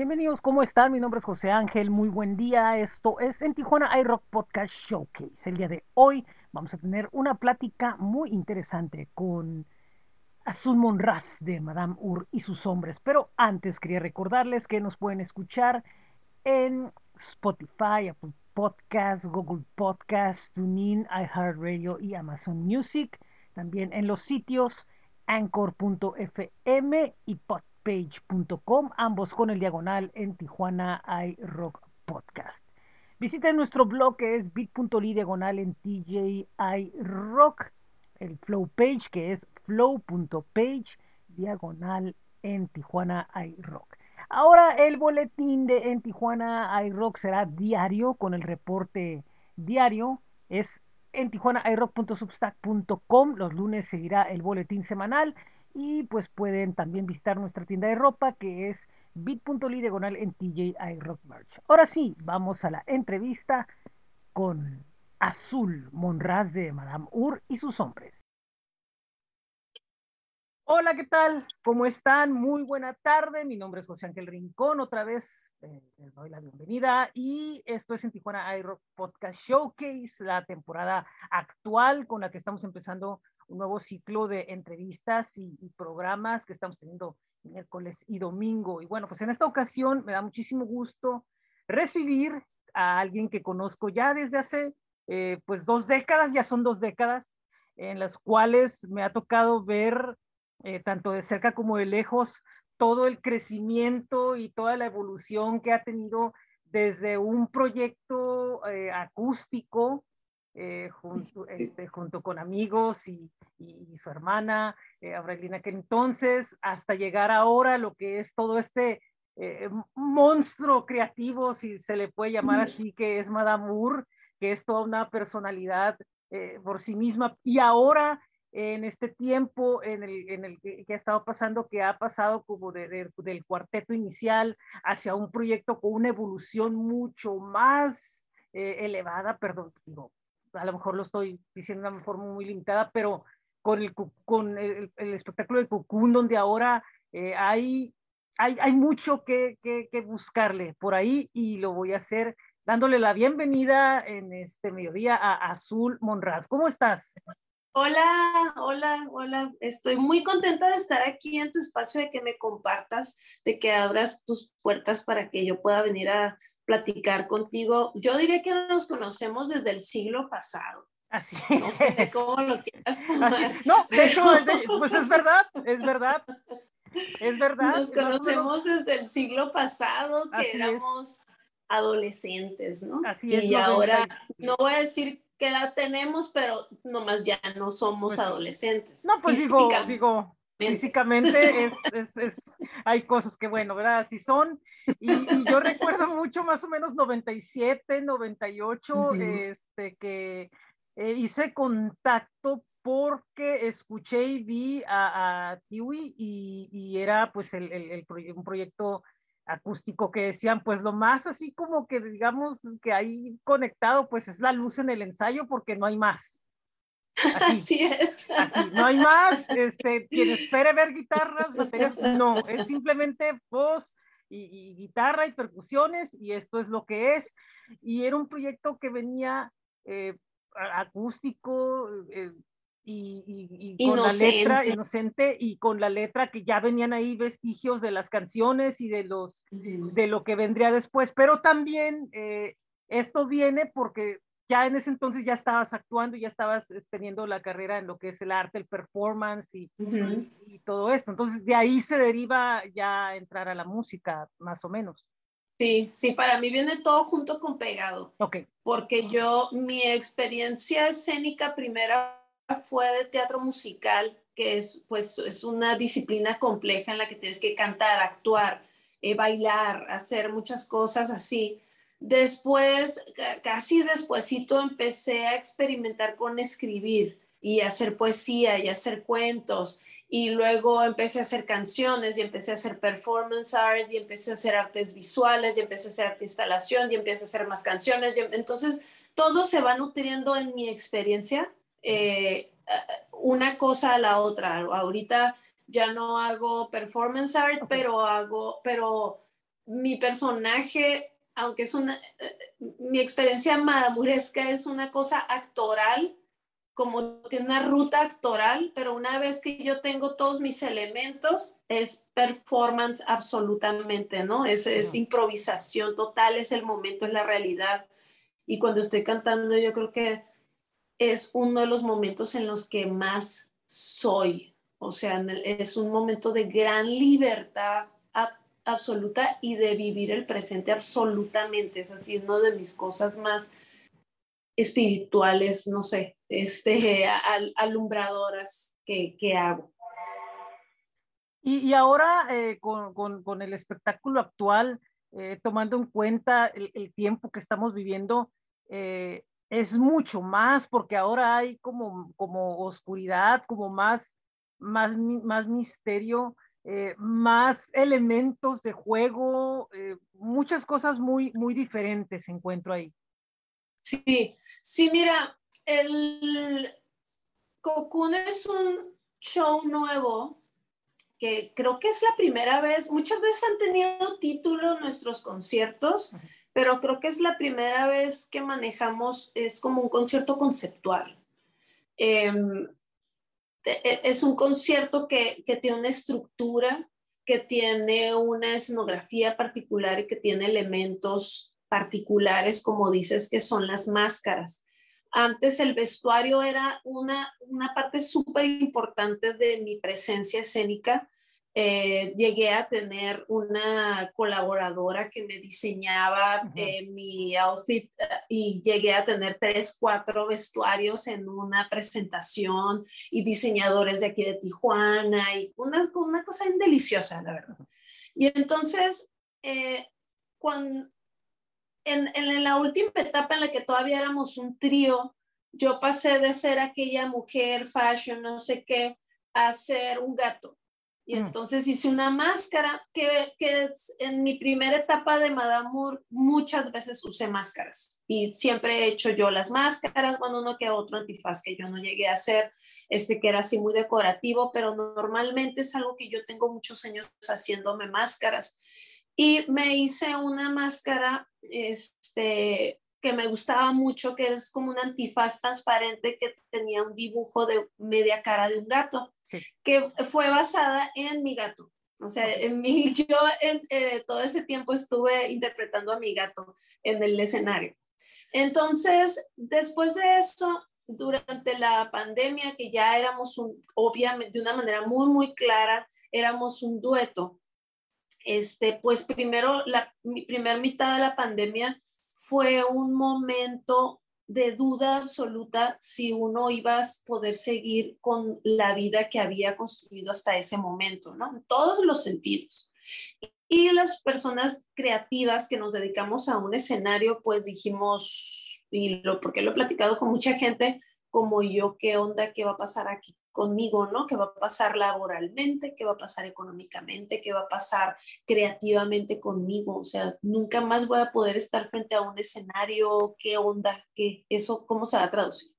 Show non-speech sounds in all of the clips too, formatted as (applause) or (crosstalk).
Bienvenidos, ¿cómo están? Mi nombre es José Ángel, muy buen día. Esto es en Tijuana iRock Podcast Showcase. El día de hoy vamos a tener una plática muy interesante con Azul Monraz de Madame Ur y sus hombres. Pero antes quería recordarles que nos pueden escuchar en Spotify, Apple Podcasts, Google Podcasts, TuneIn, iHeartRadio y Amazon Music. También en los sitios anchor.fm y podcast page.com, ambos con el diagonal en Tijuana iRock Podcast. Visiten nuestro blog que es bit.ly diagonal en TJI Rock, el flow page que es flow.page diagonal en Tijuana iRock. Ahora el boletín de en Tijuana iRock será diario con el reporte diario. Es en tijuanairock.substack.com. Los lunes seguirá el boletín semanal y pues pueden también visitar nuestra tienda de ropa que es bit.ly diagonal en TJI Rock Merch. Ahora sí, vamos a la entrevista con Azul Monraz de Madame Ur y sus hombres. Hola, ¿qué tal? ¿Cómo están? Muy buena tarde. Mi nombre es José Ángel Rincón. Otra vez eh, les doy la bienvenida y esto es en Tijuana iRock Podcast Showcase, la temporada actual con la que estamos empezando un nuevo ciclo de entrevistas y, programas que estamos teniendo miércoles y domingo. Y bueno, pues en esta ocasión me da muchísimo gusto recibir a alguien que conozco ya desde hace eh, pues dos décadas, ya son dos décadas, en las cuales me ha tocado ver eh, tanto de cerca como de lejos todo el crecimiento y toda la evolución que ha tenido desde un proyecto eh, acústico eh, junto, este, junto con amigos y, y, su hermana, eh, Aurelina, que entonces hasta llegar ahora lo que es todo este eh, monstruo creativo, si se le puede llamar así, que es Madame Moore, que es toda una personalidad eh, por sí misma, y ahora en este tiempo en el, en el que, que, ha estado pasando, que ha pasado como de, de, del cuarteto inicial hacia un proyecto con una evolución mucho más eh, elevada, perdón, digo, a lo mejor lo estoy diciendo de una forma muy limitada, pero con el, con el, el espectáculo de Cocoon, donde ahora eh, hay, hay, hay, mucho que, que, que, buscarle por ahí y lo voy a hacer dándole la bienvenida en este mediodía a Azul Monraz. ¿Cómo estás? Hola, hola, hola. Estoy muy contenta de estar aquí en tu espacio, de que me compartas, de que abras tus puertas para que yo pueda venir a platicar contigo. Yo diría que nos conocemos desde el siglo pasado. Así no sé cómo lo quieras tomar. No, de hecho, pues es verdad, es verdad. Es verdad. Nos conocemos desde el siglo pasado, que Así éramos es. adolescentes, ¿no? Así es. Y ahora, no voy a decir qué edad tenemos, pero nomás ya no somos pues, adolescentes. No, pues digo, digo, físicamente es, (laughs) es, es, hay cosas que, bueno, ¿verdad? Así son. Y, y, yo recuerdo mucho, más o menos 97, 98, uh -huh. este, que eh, hice contacto porque escuché y vi a, a Tiwi y, y, era pues el, el, el proye un proyecto acústico que decían, pues lo más así como que digamos que hay conectado, pues es la luz en el ensayo porque no hay más. Así, así es. Así, no hay más. Este, quien espere ver guitarras, baterías, no, es simplemente voz y, y, guitarra y percusiones y esto es lo que es. Y era un proyecto que venía eh, acústico eh, y, y, y, con inocente. la letra inocente y con la letra que ya venían ahí vestigios de las canciones y de los Sí. de lo que vendría después. Pero también eh, esto viene porque ya en ese entonces ya estabas actuando, ya estabas teniendo la carrera en lo que es el arte, el performance y, Uh -huh. y, y, todo esto. Entonces de ahí se deriva ya entrar a la música, más o menos. Sí, sí, para mí viene todo junto con pegado. Ok. Porque yo, mi experiencia escénica primera fue de teatro musical, que es, pues, es una disciplina compleja en la que tienes que cantar, actuar, eh, bailar, hacer muchas cosas así. Después, casi despuesito, empecé a experimentar con escribir y hacer poesía y hacer cuentos. Y luego empecé a hacer canciones y empecé a hacer performance art y empecé a hacer artes visuales y empecé a hacer arte instalación y empecé a hacer más canciones. Y, entonces, todo se va nutriendo en mi experiencia, eh, una cosa a la otra. Ahorita ya no hago performance art, okay. pero hago, pero mi personaje, aunque es una, mi experiencia madamuresca es una cosa actoral, como tiene una ruta actoral, pero una vez que yo tengo todos mis elementos, es performance absolutamente, ¿no? Es, es improvisación total, es el momento, es la realidad. Y cuando estoy cantando, yo creo que es uno de los momentos en los que más soy. O sea, es un momento de gran libertad absoluta y de vivir el presente absolutamente. Es así, una de mis cosas más espirituales, no sé, este, (laughs) alumbradoras que, hago. Y, ahora eh, con, el espectáculo actual, eh, tomando en cuenta el, tiempo que estamos viviendo, eh, es mucho más porque ahora hay como, como oscuridad, como más, más, más misterio, más elementos de juego, muchas cosas muy, muy diferentes encuentro ahí. Sí, sí, mira, el Cocoon es un show nuevo que creo que es la primera vez, muchas veces han tenido título nuestros conciertos, pero creo que es la primera vez que manejamos, es como un concierto conceptual. Em, es un concierto que, que tiene una estructura, que tiene una escenografía particular y que tiene elementos particulares, como dices, que son las máscaras. Antes el vestuario era una, una parte súper importante de mi presencia escénica. Eh, llegué a tener una colaboradora que me diseñaba eh, mi outfit eh, y llegué a tener tres, cuatro vestuarios en una presentación y diseñadores de aquí de Tijuana y una, una cosa deliciosa, la verdad. Y entonces, cuando, en, la última etapa en la que todavía éramos un trío, yo pasé de ser aquella mujer fashion, no sé qué, a ser un gato. Y mm. entonces hice una máscara que, que, en mi primera etapa de Madame Moore muchas veces usé máscaras y siempre he hecho yo las máscaras, bueno, uno que otro antifaz que yo no llegué a hacer, este que era así muy decorativo, pero normalmente es algo que yo tengo muchos años haciéndome máscaras. Y me hice una máscara este, que me gustaba mucho, que es como un antifaz transparente que tenía un dibujo de media cara de un gato, que fue basada en mi gato. O sea, en mi, (laughs) yo en, eh, todo ese tiempo estuve interpretando a mi gato en el escenario. Entonces, después de eso, durante la pandemia, que ya éramos un, obviamente, de una manera muy, muy clara, éramos un dueto este, pues primero, la mi primera mitad de la pandemia fue un momento de duda absoluta si uno iba a poder seguir con la vida que había construido hasta ese momento, ¿no? En todos los sentidos. Y las personas creativas que nos dedicamos a un escenario, pues dijimos, y lo, porque lo he platicado con mucha gente como yo, ¿qué onda? ¿Qué va a pasar aquí? Conmigo, ¿no? ¿Qué va a pasar laboralmente? ¿Qué va a pasar económicamente? ¿Qué va a pasar creativamente conmigo? O sea, nunca más voy a poder estar frente a un escenario, ¿qué onda? ¿Qué eso cómo se va a traducir?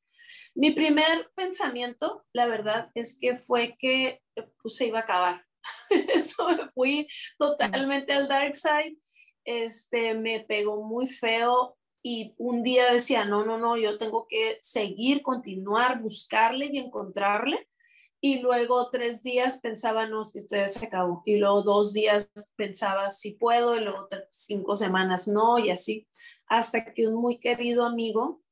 Mi primer pensamiento, la verdad, es que fue que pues, se iba a acabar. (laughs) Eso me fui totalmente al dark side. Este, me pegó muy feo y un día decía, no, no, no, yo tengo que seguir, continuar, buscarle y encontrarle. Y luego tres días pensaba, no, que esto ya se acabó. Y luego dos días pensaba, si puedo, y luego cinco semanas no, y así. Hasta que un muy querido amigo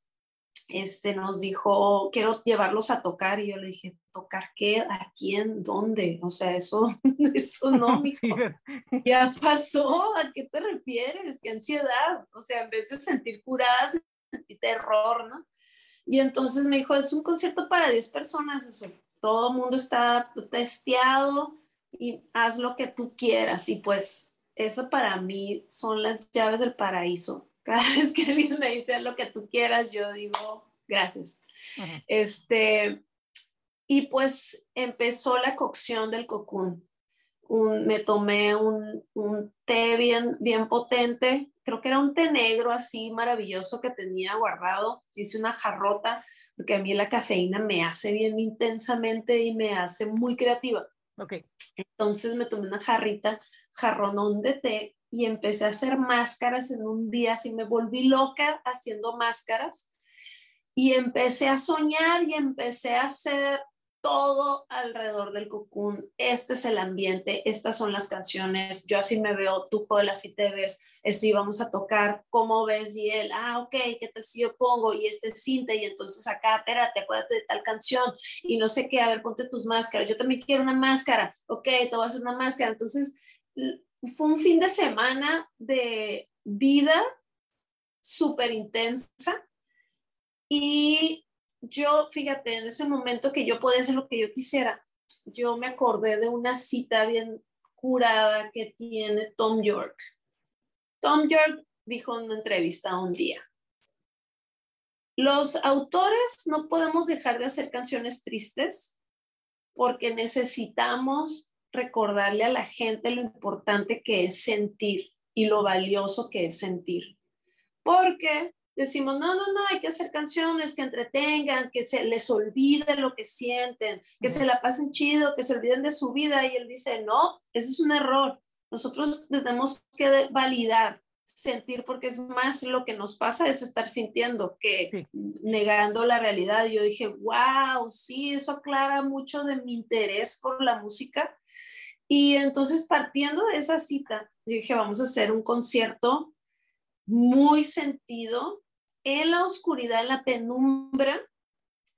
este, nos dijo, quiero llevarlos a tocar. Y yo le dije, ¿tocar qué? ¿A quién? ¿Dónde? O sea, eso, (laughs) eso no, (laughs) mijo. Ya pasó. ¿A qué te refieres? ¿Qué ansiedad? O sea, en vez de sentir curada, sentí terror, ¿no? Y entonces me dijo, es un concierto para 10 personas. Eso. Todo el mundo está testeado y haz lo que tú quieras. Y pues eso para mí son las llaves del paraíso (laughs) cada vez que alguien me dice lo que tú quieras, yo digo gracias. Este, y pues empezó la cocción del cocún. me tomé un, un, té bien, bien potente, creo que era un té negro así maravilloso que tenía guardado. Hice una jarrota, porque a mí la cafeína me hace bien intensamente y me hace muy creativa. Okay. Entonces me tomé una jarrita, jarronón de té y empecé a hacer máscaras en un día, así me volví loca haciendo máscaras y empecé a soñar y empecé a hacer todo alrededor del cocoon. Este es el ambiente, estas son las canciones, yo así me veo, tú Joel, así te ves, así vamos a tocar, ¿cómo ves? Y él, ah, ok, ¿qué tal si yo pongo? Y este cinta, y entonces acá, espérate, acuérdate de tal canción, y no sé qué, a ver, ponte tus máscaras, yo también quiero una máscara, ok, te voy a hacer una máscara. Entonces, fue un fin de semana de vida súper intensa y yo, fíjate, en ese momento que yo podía hacer lo que yo quisiera, yo me acordé de una cita bien curada que tiene Tom York. Tom York dijo en una entrevista un día, los autores no podemos dejar de hacer canciones tristes porque necesitamos recordarle a la gente lo importante que es sentir y lo valioso que es sentir. Porque decimos, no, no, no, hay que hacer canciones que entretengan, que se les olvide lo que sienten, que se la pasen chido, que se olviden de su vida. Y él dice, no, eso es un error. Nosotros tenemos que validar, sentir, porque es más lo que nos pasa es estar sintiendo que negando la realidad. Yo dije, wow, sí, eso aclara mucho de mi interés por la música. Y entonces partiendo de esa cita, yo dije, vamos a hacer un concierto muy sentido en la oscuridad, en la penumbra,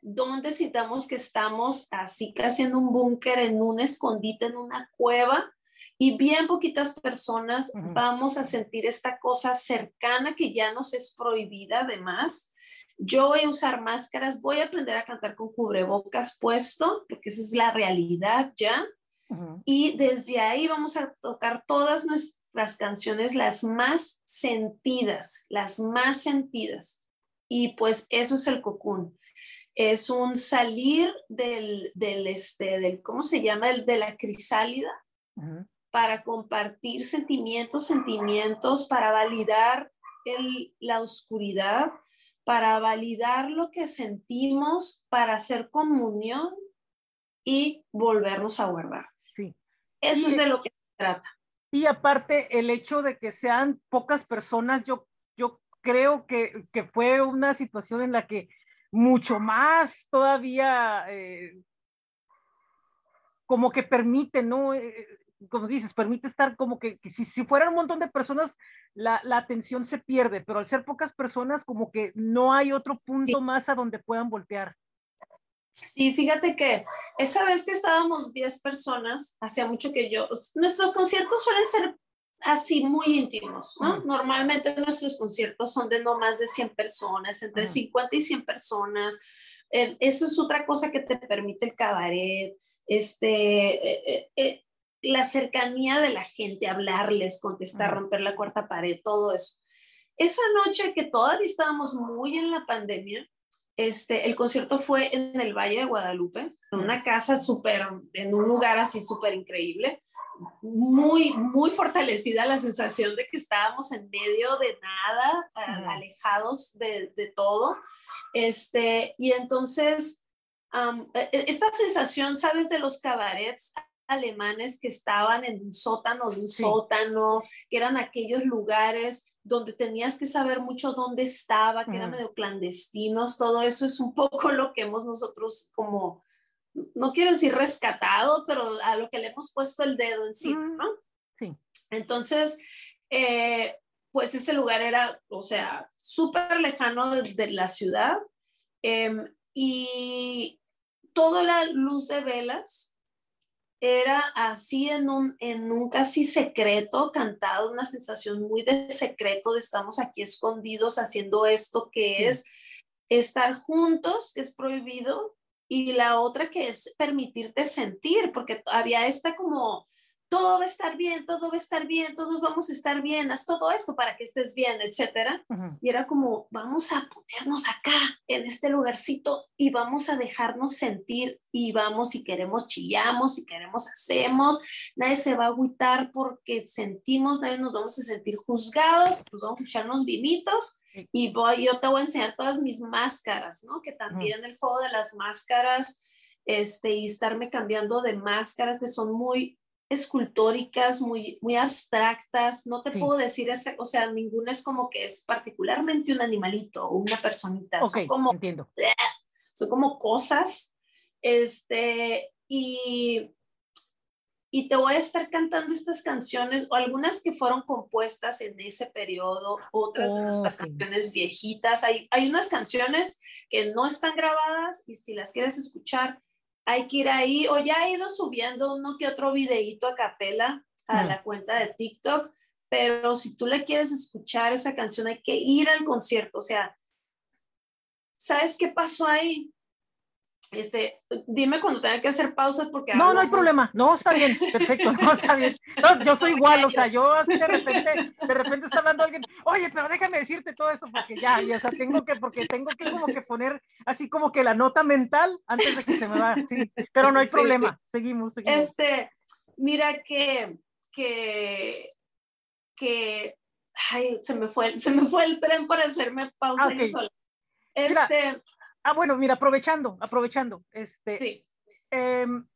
donde sintamos que estamos así casi en un búnker, en un escondite, en una cueva, y bien poquitas personas vamos a sentir esta cosa cercana que ya nos es prohibida además. Yo voy a usar máscaras, voy a aprender a cantar con cubrebocas puesto, porque esa es la realidad ya. Y desde ahí vamos a tocar todas nuestras las canciones las más sentidas, las más sentidas. Y pues eso es el cocoon. Es un salir del, del, este, del ¿cómo se llama? El, de la crisálida para compartir sentimientos, sentimientos, para validar el, la oscuridad, para validar lo que sentimos, para hacer comunión y volvernos a guardar. Sí. Eso es de lo que se trata. Y aparte, el hecho de que sean pocas personas, yo, yo creo que, que fue una situación en la que mucho más todavía eh, como que permite, ¿no? Eh, como dices, permite estar como que, si, si fuera un montón de personas, la, la, atención se pierde, pero al ser pocas personas, como que no hay otro punto más a donde puedan voltear. Sí, fíjate que esa vez que estábamos 10 personas, hacía mucho que yo, nuestros conciertos suelen ser así muy íntimos, ¿no? Normalmente nuestros conciertos son de no más de 100 personas, entre 50 y 100 personas. Eh, eso es otra cosa que te permite el cabaret, este, eh, eh, la cercanía de la gente, hablarles, contestar, romper la cuarta pared, todo eso. Esa noche que todavía estábamos muy en la pandemia, este, el concierto fue en el Valle de Guadalupe, en una casa súper, en un lugar así súper increíble, muy, muy fortalecida la sensación de que estábamos en medio de nada, alejados de, de, todo. Este, y entonces, e, e, esta sensación, ¿sabes? De los cabarets alemanes que estaban en un sótano de un sótano, que eran aquellos lugares donde tenías que saber mucho dónde estaba, que era medio clandestinos, todo eso es un (laughs) poco lo que hemos nosotros como, no quiero decir rescatado, pero a lo que le hemos puesto el dedo encima, ¿no? Sí. Entonces, eh, pues ese lugar era, o sea, súper lejano de, la ciudad em, y todo era luz de velas era así en un, en un casi secreto, cantado, una sensación muy de secreto de estamos aquí escondidos haciendo esto que es estar juntos, que es prohibido, y la otra que es permitirte sentir, porque había esta como todo va a estar bien, todo va a estar bien, todos vamos a estar bien, haz todo esto para que estés bien, etcétera. Y era como, vamos a ponernos acá, en este lugarcito, y vamos a dejarnos sentir, y vamos, si queremos, chillamos, si queremos, hacemos, nadie se va a agüitar porque sentimos, nadie nos vamos a sentir juzgados, pues vamos a echarnos vinitos, y voy, yo te voy a enseñar todas mis máscaras, ¿no? Que también el juego de las máscaras, este, y estarme cambiando de máscaras que son muy escultóricas, muy, muy abstractas, no te puedo decir, esa, o sea, ninguna es como que es particularmente un animalito o una personita, son como, entiendo. (laughs) son como cosas, este, y, y te voy a estar cantando estas canciones, o algunas que fueron compuestas en ese periodo, otras de nuestras canciones viejitas, hay, hay unas canciones que no están grabadas y si las quieres escuchar, hay que ir ahí, o ya he ido subiendo uno que otro videíto a capela a la cuenta de TikTok, pero si tú le quieres escuchar esa canción, hay que ir al concierto, o sea, ¿sabes qué pasó ahí? Este, dime cuando tenga que hacer pausa porque... No, no hay problema, no, está bien, perfecto, no, está bien. yo soy igual, o sea, yo así de repente, de repente está hablando alguien, oye, pero déjame decirte todo eso porque ya, ya, o sea, tengo que, porque tengo que como que poner así como que la nota mental antes de que se me va, sí, pero no hay problema, seguimos, seguimos. Este, mira que, que, que, ay, se me fue, se me fue el tren para hacerme pausa ah, sola. Este... Ah, bueno, mira, aprovechando, aprovechando, este, sí. Em,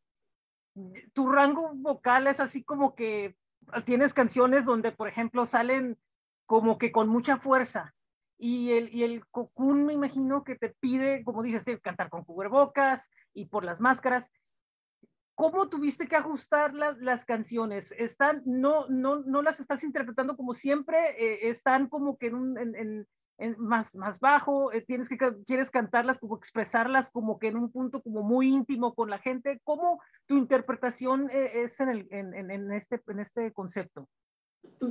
tu rango vocal es así como que tienes canciones donde, por ejemplo, salen como que con mucha fuerza y el, y el cocún me imagino que te pide, como dices, te cantar con cubrebocas y por las máscaras. ¿Cómo tuviste que ajustar las, las canciones? ¿Están, no, no, no las estás interpretando como siempre? Eh, ¿Están como que en, un, en, más, más bajo, eh, tienes que, quieres cantarlas, como expresarlas como que en un punto como muy íntimo con la gente. ¿Cómo tu interpretación eh, es en, el, en, en, este, en este concepto?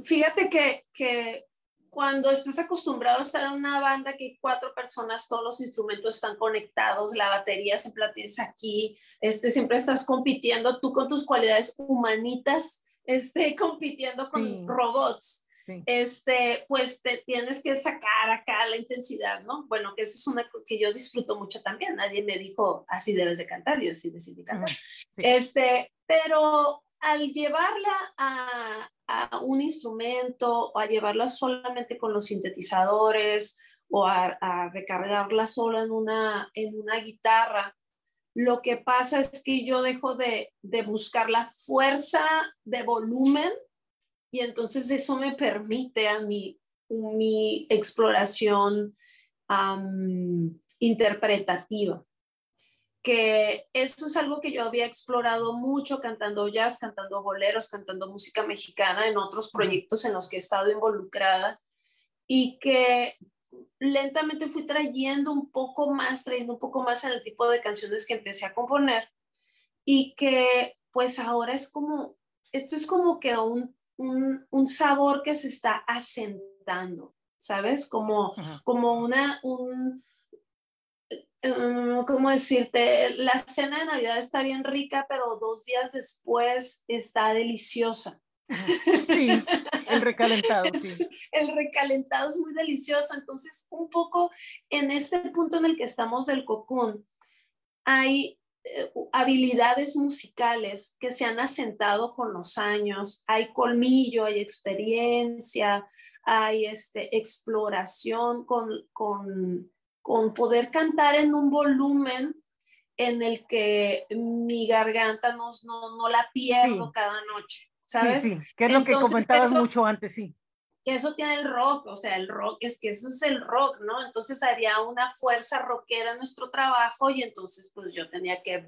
Fíjate que, que cuando estás acostumbrado a estar en una banda que hay cuatro personas, todos los instrumentos están conectados, la batería siempre la tienes aquí, este, siempre estás compitiendo tú con tus cualidades humanitas, este, (laughs) compitiendo con robots este, pues te tienes que sacar acá la intensidad, ¿no? Bueno, que eso es una que yo disfruto mucho también. Nadie me dijo, así debes de cantar, yo así decidí cantar. Este, pero al llevarla a, a, un instrumento o a llevarla solamente con los sintetizadores o a, a recargarla solo en una, en una guitarra, lo que pasa es que yo dejo de, de buscar la fuerza de volumen y entonces eso me permite a mí mi exploración interpretativa, que eso es algo que yo había explorado mucho cantando jazz, cantando boleros, cantando música mexicana en otros proyectos en los que he estado involucrada y que lentamente fui trayendo un poco más, trayendo un poco más en el tipo de canciones que empecé a componer y que pues ahora es como, esto es como que un un, sabor que se está asentando, ¿sabes? Como, como una, un, uh, ¿cómo decirte? La cena de Navidad está bien rica, pero dos días después está deliciosa. Sí, el recalentado, (laughs) sí. El recalentado es muy delicioso. Entonces, un poco en este punto en el que estamos del cocún, hay eh, habilidades musicales que se han asentado con los años, hay colmillo, hay experiencia, hay este, exploración con, con, con poder cantar en un volumen en el que mi garganta no, no, no la pierdo cada noche, ¿sabes? Sí, que es lo que comentabas mucho antes, sí que eso tiene el rock, o sea, el rock es que eso es el rock, ¿no? Entonces había una fuerza rockera en nuestro trabajo y entonces pues yo tenía que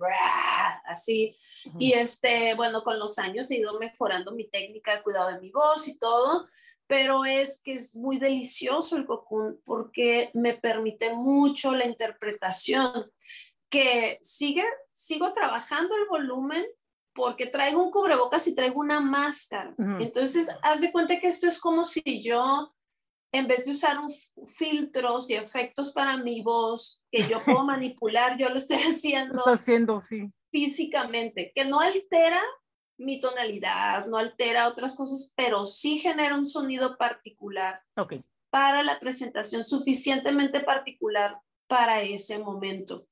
así y este, bueno, con los años he ido mejorando mi técnica de cuidado de mi voz y todo, pero es que es muy delicioso el cocoon porque me permite mucho la interpretación que sigue, sigo trabajando el volumen, porque traigo un cubrebocas y traigo una máscara. Entonces, haz de cuenta que esto es como si yo, en vez de usar un, filtros y efectos para mi voz que yo puedo (laughs) manipular, yo lo estoy haciendo, haciendo sí. físicamente, que no altera mi tonalidad, no altera otras cosas, pero sí genera un sonido particular para la presentación, suficientemente particular para ese momento.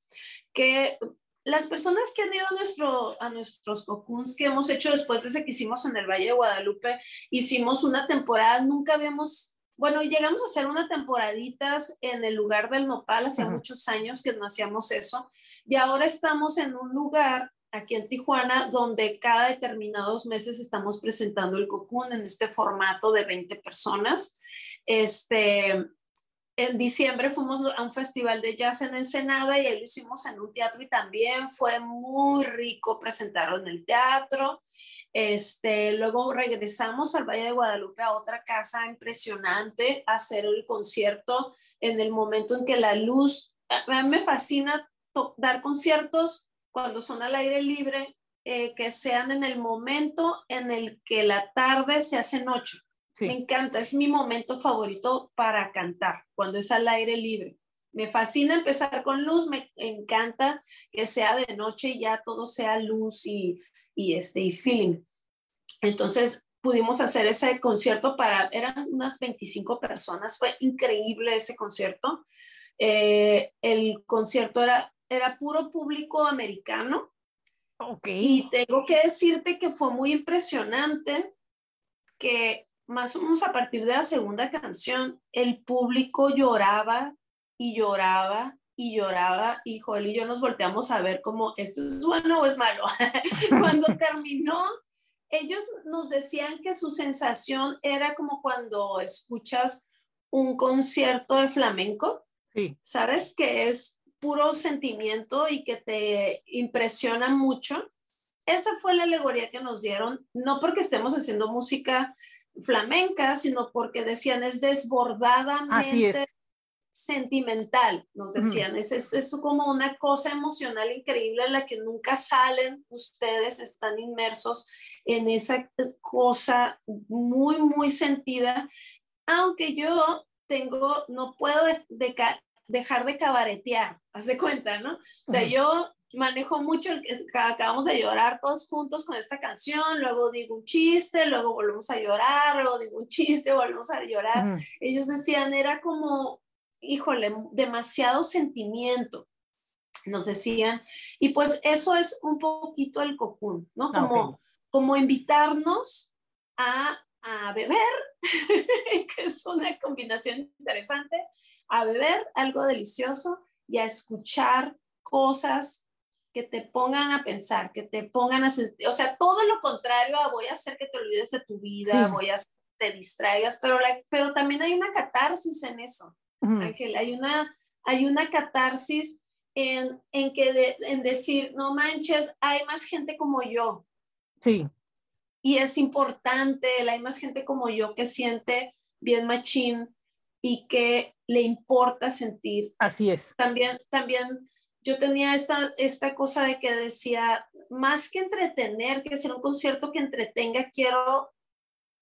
Que las personas que han ido a, nuestro, a nuestros cocuns que hemos hecho después de ese que hicimos en el Valle de Guadalupe, hicimos una temporada, nunca habíamos, bueno, llegamos a hacer una temporaditas en el lugar del Nopal, hacía muchos años que no hacíamos eso, y ahora estamos en un lugar aquí en Tijuana, donde cada determinados meses estamos presentando el Cocoon en este formato de 20 personas. Este, en diciembre fuimos a un festival de jazz en Ensenada y ahí lo hicimos en un teatro y también fue muy rico presentarlo en el teatro. Este, luego regresamos al Valle de Guadalupe a otra casa impresionante a hacer el concierto en el momento en que la luz, a mí me fascina dar conciertos cuando son al aire libre, eh, que sean en el momento en el que la tarde se hace noche. Me encanta, es mi momento favorito para cantar, cuando es al aire libre. Me fascina empezar con luz, me encanta que sea de noche y ya todo sea luz y, y, este, y feeling. Entonces pudimos hacer ese concierto para, eran unas 25 personas, fue increíble ese concierto. Eh, el concierto era era puro público americano. Okay. Y tengo que decirte que fue muy impresionante que más o menos a partir de la segunda canción, el público lloraba y lloraba y lloraba y Joel y yo nos volteamos a ver como esto es bueno o es malo. (laughs) cuando (laughs) terminó, ellos nos decían que su sensación era como cuando escuchas un concierto de flamenco. Sí. ¿Sabes? Que es puro sentimiento y que te impresiona mucho. Esa fue la alegoría que nos dieron, no porque estemos haciendo música flamenca, sino porque decían es desbordadamente sentimental, nos decían. Es, es, es, como una cosa emocional increíble en la que nunca salen ustedes, están inmersos en esa cosa muy, muy sentida, aunque yo tengo, no puedo de, dejar de cabaretear, haz de cuenta, ¿no? O sea, yo manejo mucho, acabamos de llorar todos juntos con esta canción, luego digo un chiste, luego volvemos a llorar, luego digo un chiste, (laughs) volvemos a llorar. Ellos decían, era como, híjole, demasiado sentimiento, nos decían. Y pues eso es un poquito el cocún, ¿no? Ah, como, como invitarnos a, a beber, (laughs) que es una combinación interesante, a beber algo delicioso y a escuchar cosas que te pongan a pensar, que te pongan a sentir, o sea, todo lo contrario a voy a hacer que te olvides de tu vida, voy a hacer que te distraigas, pero, pero también hay una catarsis en eso, Ángel, hay una, hay una catarsis en, en que en decir, no manches, hay más gente como yo. Sí. Y es importante, hay más gente como yo que siente bien machín y que le importa sentir. Así es. También, también yo tenía esta, esta cosa de que decía, más que entretener, que sea un concierto que entretenga, quiero,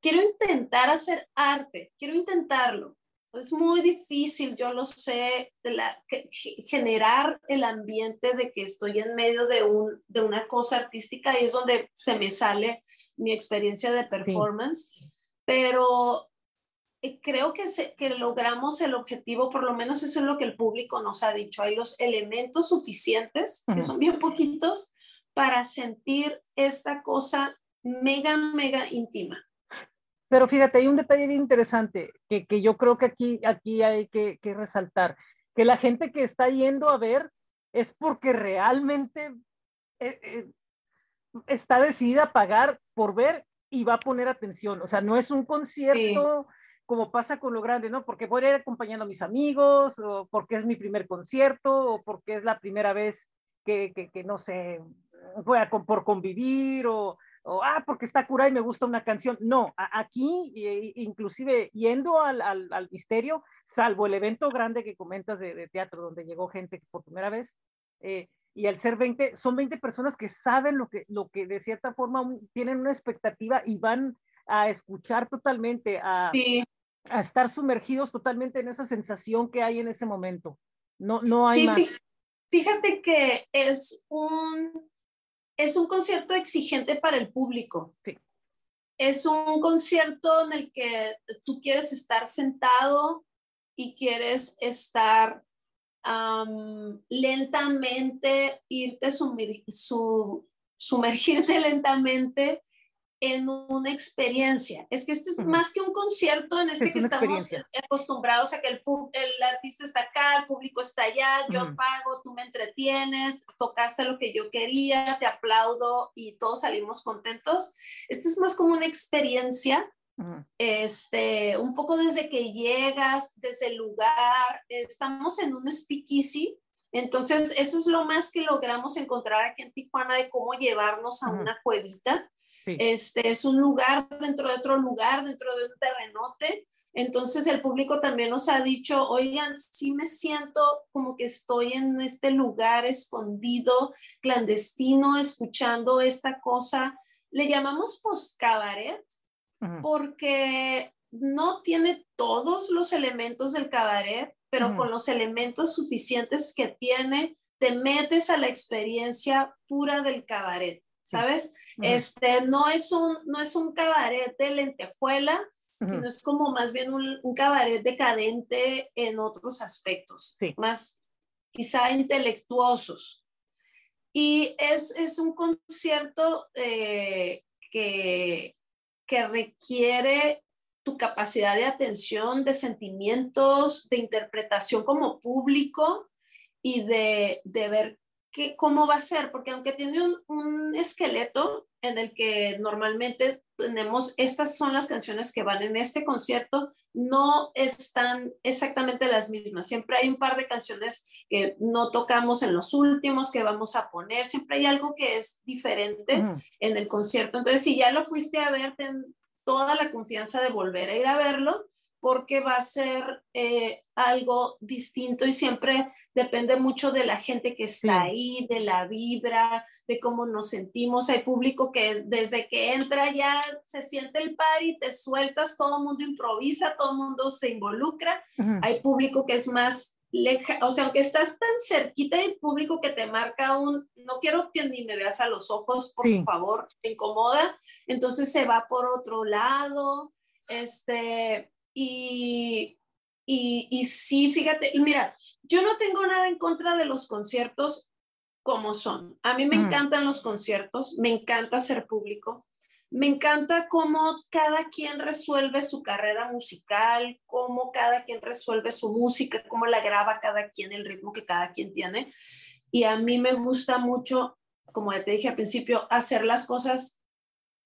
quiero intentar hacer arte, quiero intentarlo. Es muy difícil, yo lo sé, de la, generar el ambiente de que estoy en medio de, un, de una cosa artística y es donde se me sale mi experiencia de performance. Pero creo que, que logramos el objetivo, por lo menos eso es lo que el público nos ha dicho. Hay los elementos suficientes, que son bien poquitos, para sentir esta cosa mega, mega íntima. Pero fíjate, hay un detalle bien interesante que, que yo creo que aquí, aquí hay que, que, resaltar, que la gente que está yendo a ver es porque realmente eh, eh, está decidida a pagar por ver y va a poner atención. O sea, no es un concierto como pasa con lo grande, ¿no? Porque voy a ir acompañando a mis amigos, o porque es mi primer concierto, o porque es la primera vez que, que, que no sé, voy a por convivir, o, o, ah, porque está curada y me gusta una canción. No, aquí, inclusive yendo al, al, al, misterio, salvo el evento grande que comentas de, de, teatro, donde llegó gente por primera vez, eh, y al ser 20, son 20 personas que saben lo que, lo que de cierta forma tienen una expectativa y van a escuchar totalmente, a, a estar sumergidos totalmente en esa sensación que hay en ese momento. No, no hay más. Fíjate que es un, es un concierto exigente para el público. Sí. Es un concierto en el que tú quieres estar sentado y quieres estar lentamente, irte su, sumergirte (laughs) lentamente en una experiencia. Es que este es más que un concierto en este que estamos acostumbrados a que el, el, artista está acá, el público está allá, yo pago, tú me entretienes, tocaste lo que yo quería, te aplaudo y todos salimos contentos. Este es más como una experiencia, este, un poco desde que llegas, desde el lugar, estamos en un speakeasy, entonces, eso es lo más que logramos encontrar aquí en Tijuana de cómo llevarnos a una cuevita. Este es un lugar dentro de otro lugar, dentro de un terrenote. Entonces, el público también nos ha dicho, oigan, sí me siento como que estoy en este lugar escondido, clandestino, escuchando esta cosa. Le llamamos post-cabaret porque no tiene todos los elementos del cabaret, pero con los elementos suficientes que tiene, te metes a la experiencia pura del cabaret, ¿sabes? Este no es un no es un cabaret de lentejuela, sino es como más bien un, un cabaret decadente en otros aspectos, más quizá intelectuosos. Y es, es un concierto eh, que, que requiere tu capacidad de atención, de sentimientos, de interpretación como público y de, de ver qué, cómo va a ser, porque aunque tiene un, un, esqueleto en el que normalmente tenemos, estas son las canciones que van en este concierto, no están exactamente las mismas. Siempre hay un par de canciones que no tocamos en los últimos, que vamos a poner, siempre hay algo que es diferente en el concierto. Entonces, si ya lo fuiste a ver, ten, toda la confianza de volver a ir a verlo porque va a ser eh, algo distinto y siempre depende mucho de la gente que está ahí, de la vibra, de cómo nos sentimos. Hay público que desde que entra ya se siente el par y te sueltas, todo el mundo improvisa, todo el mundo se involucra. Hay público que es más leja, o sea, aunque estás tan cerquita del público que te marca un, no quiero que ni me veas a los ojos, por favor, te incomoda, entonces se va por otro lado, este, y, y, y sí, fíjate, mira, yo no tengo nada en contra de los conciertos como son. A mí me mm. encantan los conciertos, me encanta ser público, me encanta cómo cada quien resuelve su carrera musical, cómo cada quien resuelve su música, cómo la graba cada quien, el ritmo que cada quien tiene. Y a mí me gusta mucho, como ya te dije al principio, hacer las cosas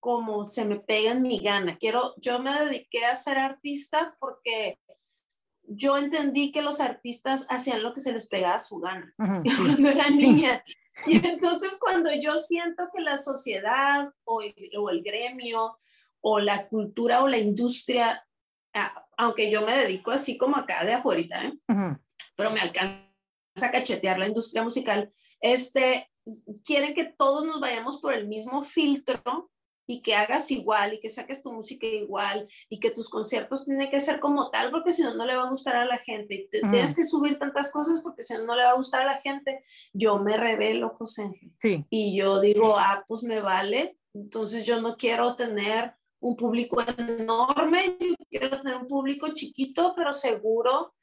como se me pega en mi gana. Quiero, yo me dediqué a ser artista porque yo entendí que los artistas hacían lo que se les pegaba a su gana (laughs) cuando era niña. Y entonces cuando yo siento que la sociedad o el, gremio o la cultura o la industria, aunque yo me dedico así como acá de afuera, ¿eh? pero me alcanza a cachetear la industria musical, este, quieren que todos nos vayamos por el mismo filtro y que hagas igual y que saques tu música igual y que tus conciertos tienen que ser como tal porque si no no le va a gustar a la gente. Tienes que subir tantas cosas porque si no no le va a gustar a la gente. Yo me revelo, José Ángel. Sí. Y yo digo, ah, pues me vale. Entonces yo no quiero tener un público enorme, yo quiero tener un público chiquito pero seguro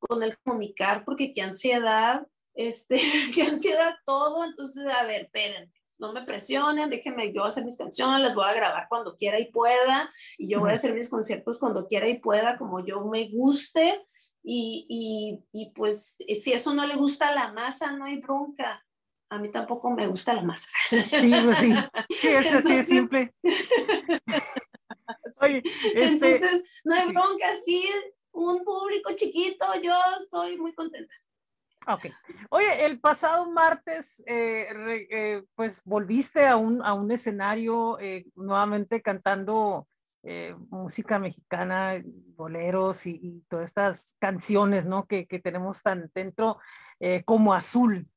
con el comunicar porque qué ansiedad, este, (laughs) qué ansiedad todo. Entonces, a ver, espérenme no me presionen, déjenme yo hacer mis canciones, las voy a grabar cuando quiera y pueda, y yo voy a hacer mis conciertos cuando quiera y pueda, como yo me guste, y, y, y pues si eso no le gusta a la masa, no hay bronca. A mí tampoco me gusta la masa. Sí, pues sí. Sí, es así es simple. (laughs) Oye, este... Entonces, no hay bronca, sí, un público chiquito, yo estoy muy contenta. Ok. Oye, el pasado martes, eh, eh, pues volviste a un, a un escenario eh, nuevamente cantando música mexicana, boleros y, todas estas canciones, ¿no? Que, que tenemos tan dentro como Azul.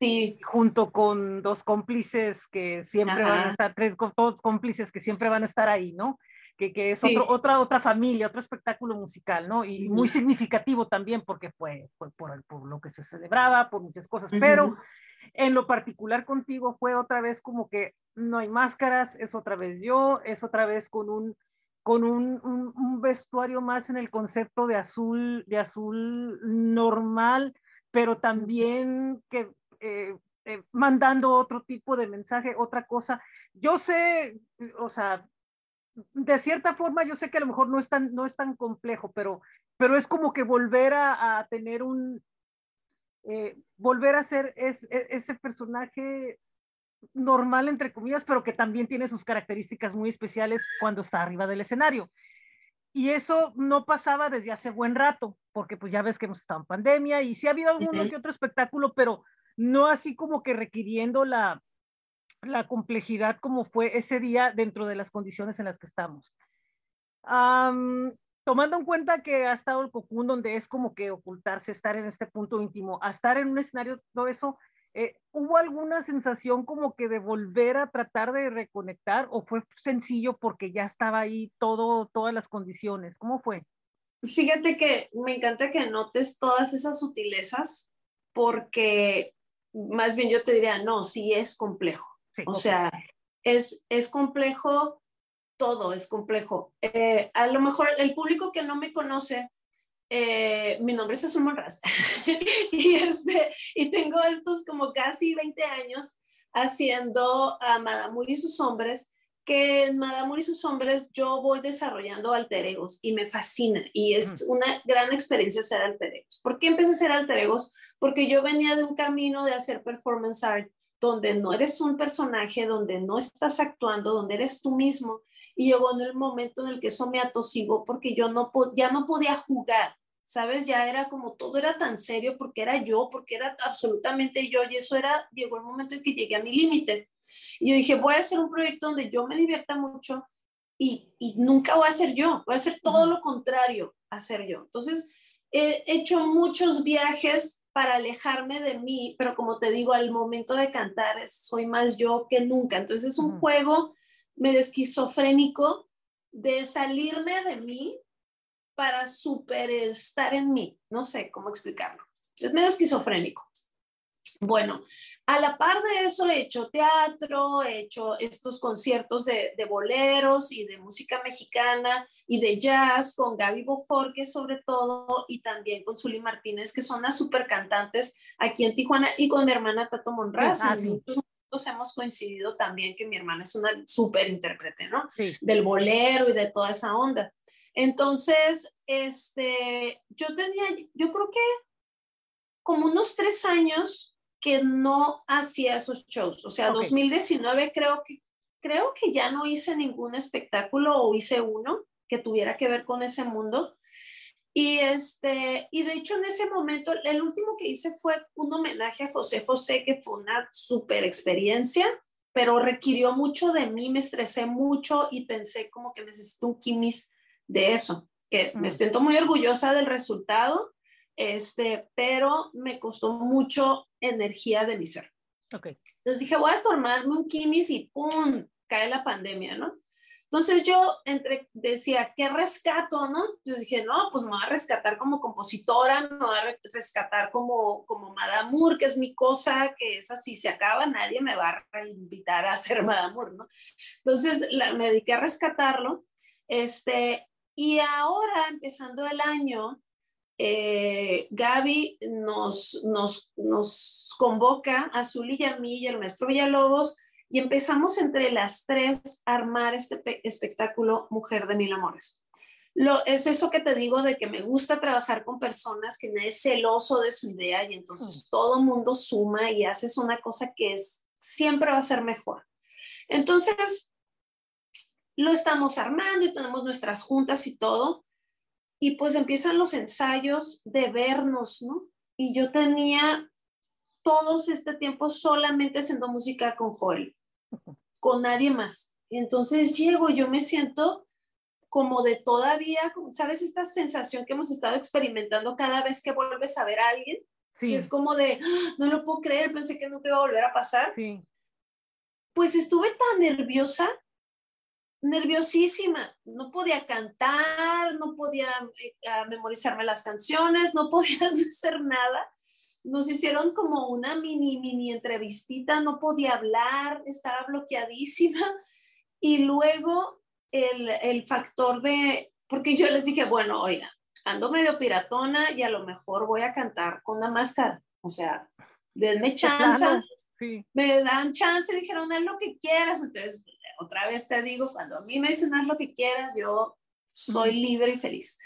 sí. Junto con dos cómplices que siempre van a estar, tres todos cómplices que siempre van a estar ahí, ¿no? Que, es otro, otra, otra familia, otro espectáculo musical, ¿no? Y muy significativo también porque fue, fue por, por, lo que se celebraba, por muchas cosas, pero en lo particular contigo fue otra vez como que no hay máscaras, es otra vez yo, es otra vez con un con un, un, vestuario más en el concepto de azul, de azul normal, pero también que eh, eh, mandando otro tipo de mensaje, otra cosa. Yo sé, o sea, de cierta forma yo sé que a lo mejor no es tan, no es tan complejo, pero, pero es como que volver a, tener un, eh, volver a ser es, e, ese personaje normal, entre comillas, pero que también tiene sus características muy especiales cuando está arriba del escenario. Y eso no pasaba desde hace buen rato, porque pues ya ves que hemos estado en pandemia y sí ha habido alguno que otro espectáculo, pero no así como que requiriendo la, la complejidad como fue ese día dentro de las condiciones en las que estamos. tomando en cuenta que ha estado el cocún donde es como que ocultarse, estar en este punto íntimo, a estar en un escenario, todo eso, eh, ¿hubo alguna sensación como que de volver a tratar de reconectar o fue sencillo porque ya estaba ahí todo, todas las condiciones? ¿Cómo fue? Fíjate que me encanta que notes todas esas sutilezas porque más bien yo te diría, no, sí es complejo. O sea, es, es complejo, todo es complejo. Eh, a lo mejor el público que no me conoce eh, mi nombre es Azul Monraz (laughs) y, este, y tengo estos como casi 20 años haciendo a Madame y sus hombres, que en Madame y sus hombres yo voy desarrollando alter egos y me fascina y es una gran experiencia hacer alter egos. ¿Por qué empecé a hacer alter egos? Porque yo venía de un camino de hacer performance art donde no eres un personaje, donde no estás actuando, donde eres tú mismo. Y llegó en el momento en el que eso me atosigó porque yo no ya no podía jugar ¿sabes? Ya era como todo era tan serio porque era yo, porque era absolutamente yo y eso era, llegó el momento en que llegué a mi límite. Y yo dije, voy a hacer un proyecto donde yo me divierta mucho y, y nunca voy a ser yo, voy a hacer todo lo contrario a ser yo. Entonces, he hecho muchos viajes para alejarme de mí, pero como te digo, al momento de cantar soy más yo que nunca. Entonces es un juego medio esquizofrénico de salirme de mí para super estar en mí. No sé cómo explicarlo. Es medio esquizofrénico. Bueno, a la par de eso he hecho teatro, he hecho estos conciertos de, boleros y de música mexicana y de jazz con Gaby Bojorque sobre todo y también con Zuli Martínez, que son las super cantantes aquí en Tijuana y con mi hermana Tato Monraz. Ah, hemos coincidido también que mi hermana es una súper intérprete, ¿no? Del bolero y de toda esa onda. Entonces, este, yo tenía, yo creo que como unos tres años que no hacía esos shows. O sea, 2019 creo que, creo que ya no hice ningún espectáculo o hice uno que tuviera que ver con ese mundo. Y, este, y de hecho en ese momento, el último que hice fue un homenaje a José José, que fue una super experiencia, pero requirió mucho de mí, me estresé mucho y pensé como que necesito un quimis de eso, que me siento muy orgullosa del resultado, este, pero me costó mucho energía de mi ser. Okay. Entonces dije, voy a tomarme un quimis y ¡pum! cae la pandemia, ¿no? Entonces yo entre, decía, ¿qué rescato, no? Entonces dije, no, pues me voy a rescatar como compositora, me voy a rescatar como, como Madame Moore, que es mi cosa, que es así, se acaba, nadie me va a invitar a hacer Madame Moore, ¿no? Entonces la, me dediqué a rescatarlo, este, y ahora, empezando el año, eh, Gaby nos, nos, nos convoca a Zuli y a mí y al maestro Villalobos y empezamos entre las tres a armar este espectáculo Mujer de Mil Amores. Lo, es eso que te digo de que me gusta trabajar con personas que me es celoso de su idea y entonces mm. todo mundo suma y haces una cosa que es, siempre va a ser mejor. Entonces, lo estamos armando y tenemos nuestras juntas y todo. Y pues empiezan los ensayos de vernos, ¿no? Y yo tenía todos este tiempo solamente haciendo música con Joel, con nadie más. Y entonces llego, yo me siento como de todavía, ¿sabes? Esta sensación que hemos estado experimentando cada vez que vuelves a ver a alguien, que es como de, ¡Ah! no lo puedo creer, pensé que nunca iba a volver a pasar. Sí. Pues estuve tan nerviosa nerviosísima, no podía cantar, no podía eh, memorizarme las canciones, no (laughs) podía hacer nada. Nos hicieron como una mini, mini entrevistita, no podía hablar, estaba bloqueadísima. (laughs) Y luego el, el factor de, porque yo les dije, bueno, oiga, ando medio piratona y a lo mejor voy a cantar con la máscara. O sea, denme chance. me dan chance, dijeron, haz lo que quieras. Entonces, otra vez te digo, cuando a mí me dicen, haz lo que quieras, yo soy libre y feliz.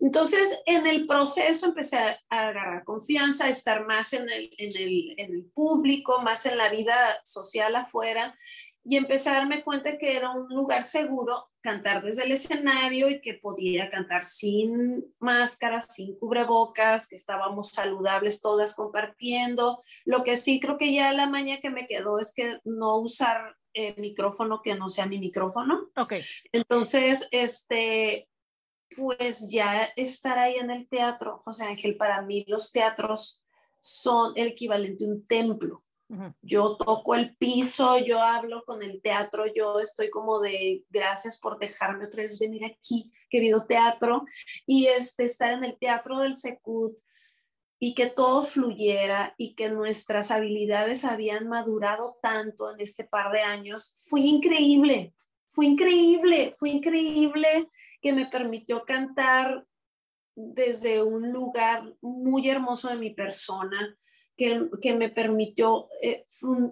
Entonces, en el proceso empecé a, agarrar confianza, a estar más en el, en, el, en el público, más en la vida social afuera y empecé a darme cuenta que era un lugar seguro cantar desde el escenario y que podía cantar sin máscaras, sin cubrebocas, que estábamos saludables todas compartiendo. Lo que sí creo que ya la maña que me quedó es que no usar eh, micrófono que no sea mi micrófono. Ok. Entonces, este, pues ya estar ahí en el teatro, José Ángel, para mí los teatros son el equivalente a un templo. Yo toco el piso, yo hablo con el teatro, yo estoy como de gracias por dejarme otra vez venir aquí, querido teatro, y este, estar en el teatro del Secut y que todo fluyera y que nuestras habilidades habían madurado tanto en este par de años, fue increíble, fue increíble, fue increíble que me permitió cantar desde un lugar muy hermoso de mi persona, que, me permitió eh,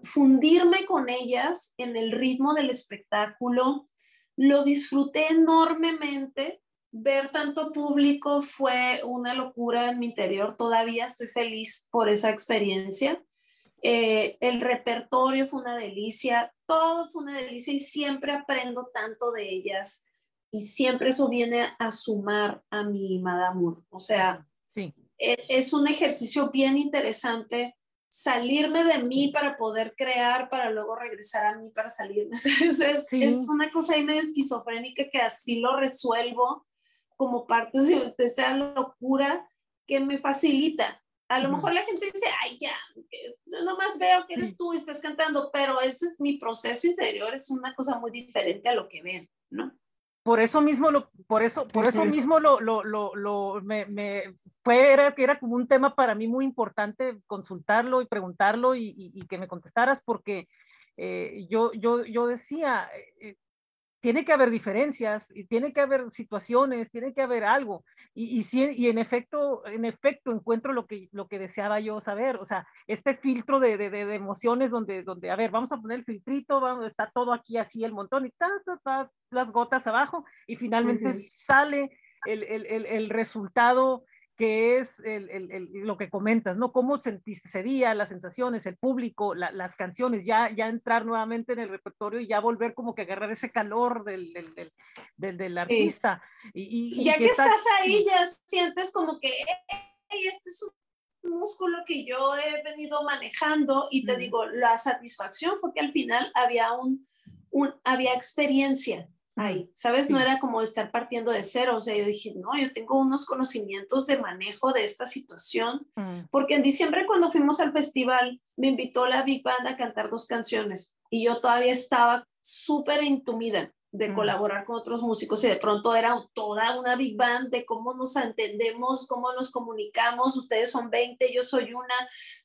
fundirme con ellas en el ritmo del espectáculo. Lo disfruté enormemente. Ver tanto público fue una locura en mi interior. Todavía estoy feliz por esa experiencia. Eh, el repertorio fue una delicia, todo fue una delicia y siempre aprendo tanto de ellas y siempre eso viene a sumar a mi Madame O sea, sí. E, es un ejercicio bien interesante salirme de mí para poder crear, para luego regresar a mí para salir. (laughs) Es, es, es una cosa ahí medio esquizofrénica que así lo resuelvo como parte de, esa locura que me facilita. A lo mejor la gente dice, ay, ya, yo nomás veo que eres tú y estás cantando, pero ese es mi proceso interior, es una cosa muy diferente a lo que ven, ¿no? por eso mismo lo, por eso, por eso mismo lo, lo, lo, lo me, me, fue, era, era como un tema para mí muy importante consultarlo y preguntarlo y, y, que me contestaras porque eh, yo, yo, yo decía, eh, tiene que haber diferencias y tiene que haber situaciones, tiene que haber algo. Y, y, y en efecto, en efecto encuentro lo que, lo que deseaba yo saber, o sea, este filtro de, de, de emociones donde, donde, a ver, vamos a poner el filtrito, vamos, está todo aquí así el montón y ta, ta, las gotas abajo y finalmente sale el, el, el, el resultado que es lo que comentas, ¿no? ¿Cómo sentiste las sensaciones, el público, las canciones, ya, ya entrar nuevamente en el repertorio y ya volver como que agarrar ese calor del, del, del, artista. Y, ya que, estás ahí, ya sientes como que este es un músculo que yo he venido manejando y te digo, la satisfacción fue que al final había un, un había experiencia ahí, ¿sabes? No era como estar partiendo de cero, o sea, yo dije, no, yo tengo unos conocimientos de manejo de esta situación, mm. porque en diciembre cuando fuimos al festival, me invitó la Big Band a cantar dos canciones y yo todavía estaba súper intumida de mm. colaborar con otros músicos y de pronto era toda una big band de cómo nos entendemos, cómo nos comunicamos, ustedes son 20, yo soy una,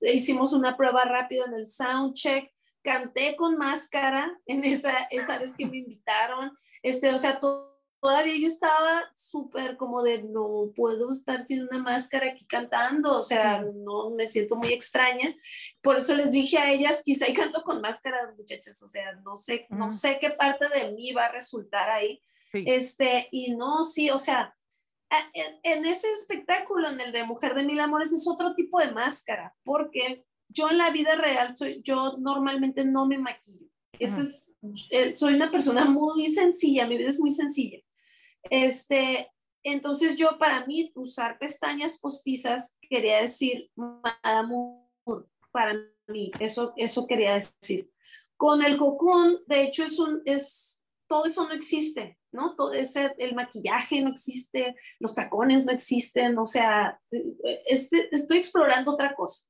hicimos una prueba rápida en el sound check, canté con máscara en esa, esa vez que me invitaron este, o sea, todavía yo estaba súper como de no puedo estar sin una máscara aquí cantando, o sea, no me siento muy extraña. Por eso les dije a ellas, quizá y canto con máscara, muchachas, o sea, no sé, no sé qué parte de mí va a resultar ahí. Este, y no, sí, o sea, en, en, ese espectáculo, en el de Mujer de Mil Amores, es otro tipo de máscara, porque yo en la vida real soy, yo normalmente no me maquillo. Es, eh, soy una persona muy sencilla, mi vida es muy sencilla. Este, entonces yo para mí usar pestañas postizas quería decir amor para mí, eso, eso quería decir. Con el cocoon, de hecho, es un, es, todo eso no existe, ¿no? Todo ese, el maquillaje no existe, los tacones no existen, o sea, eh, este, estoy explorando otra cosa.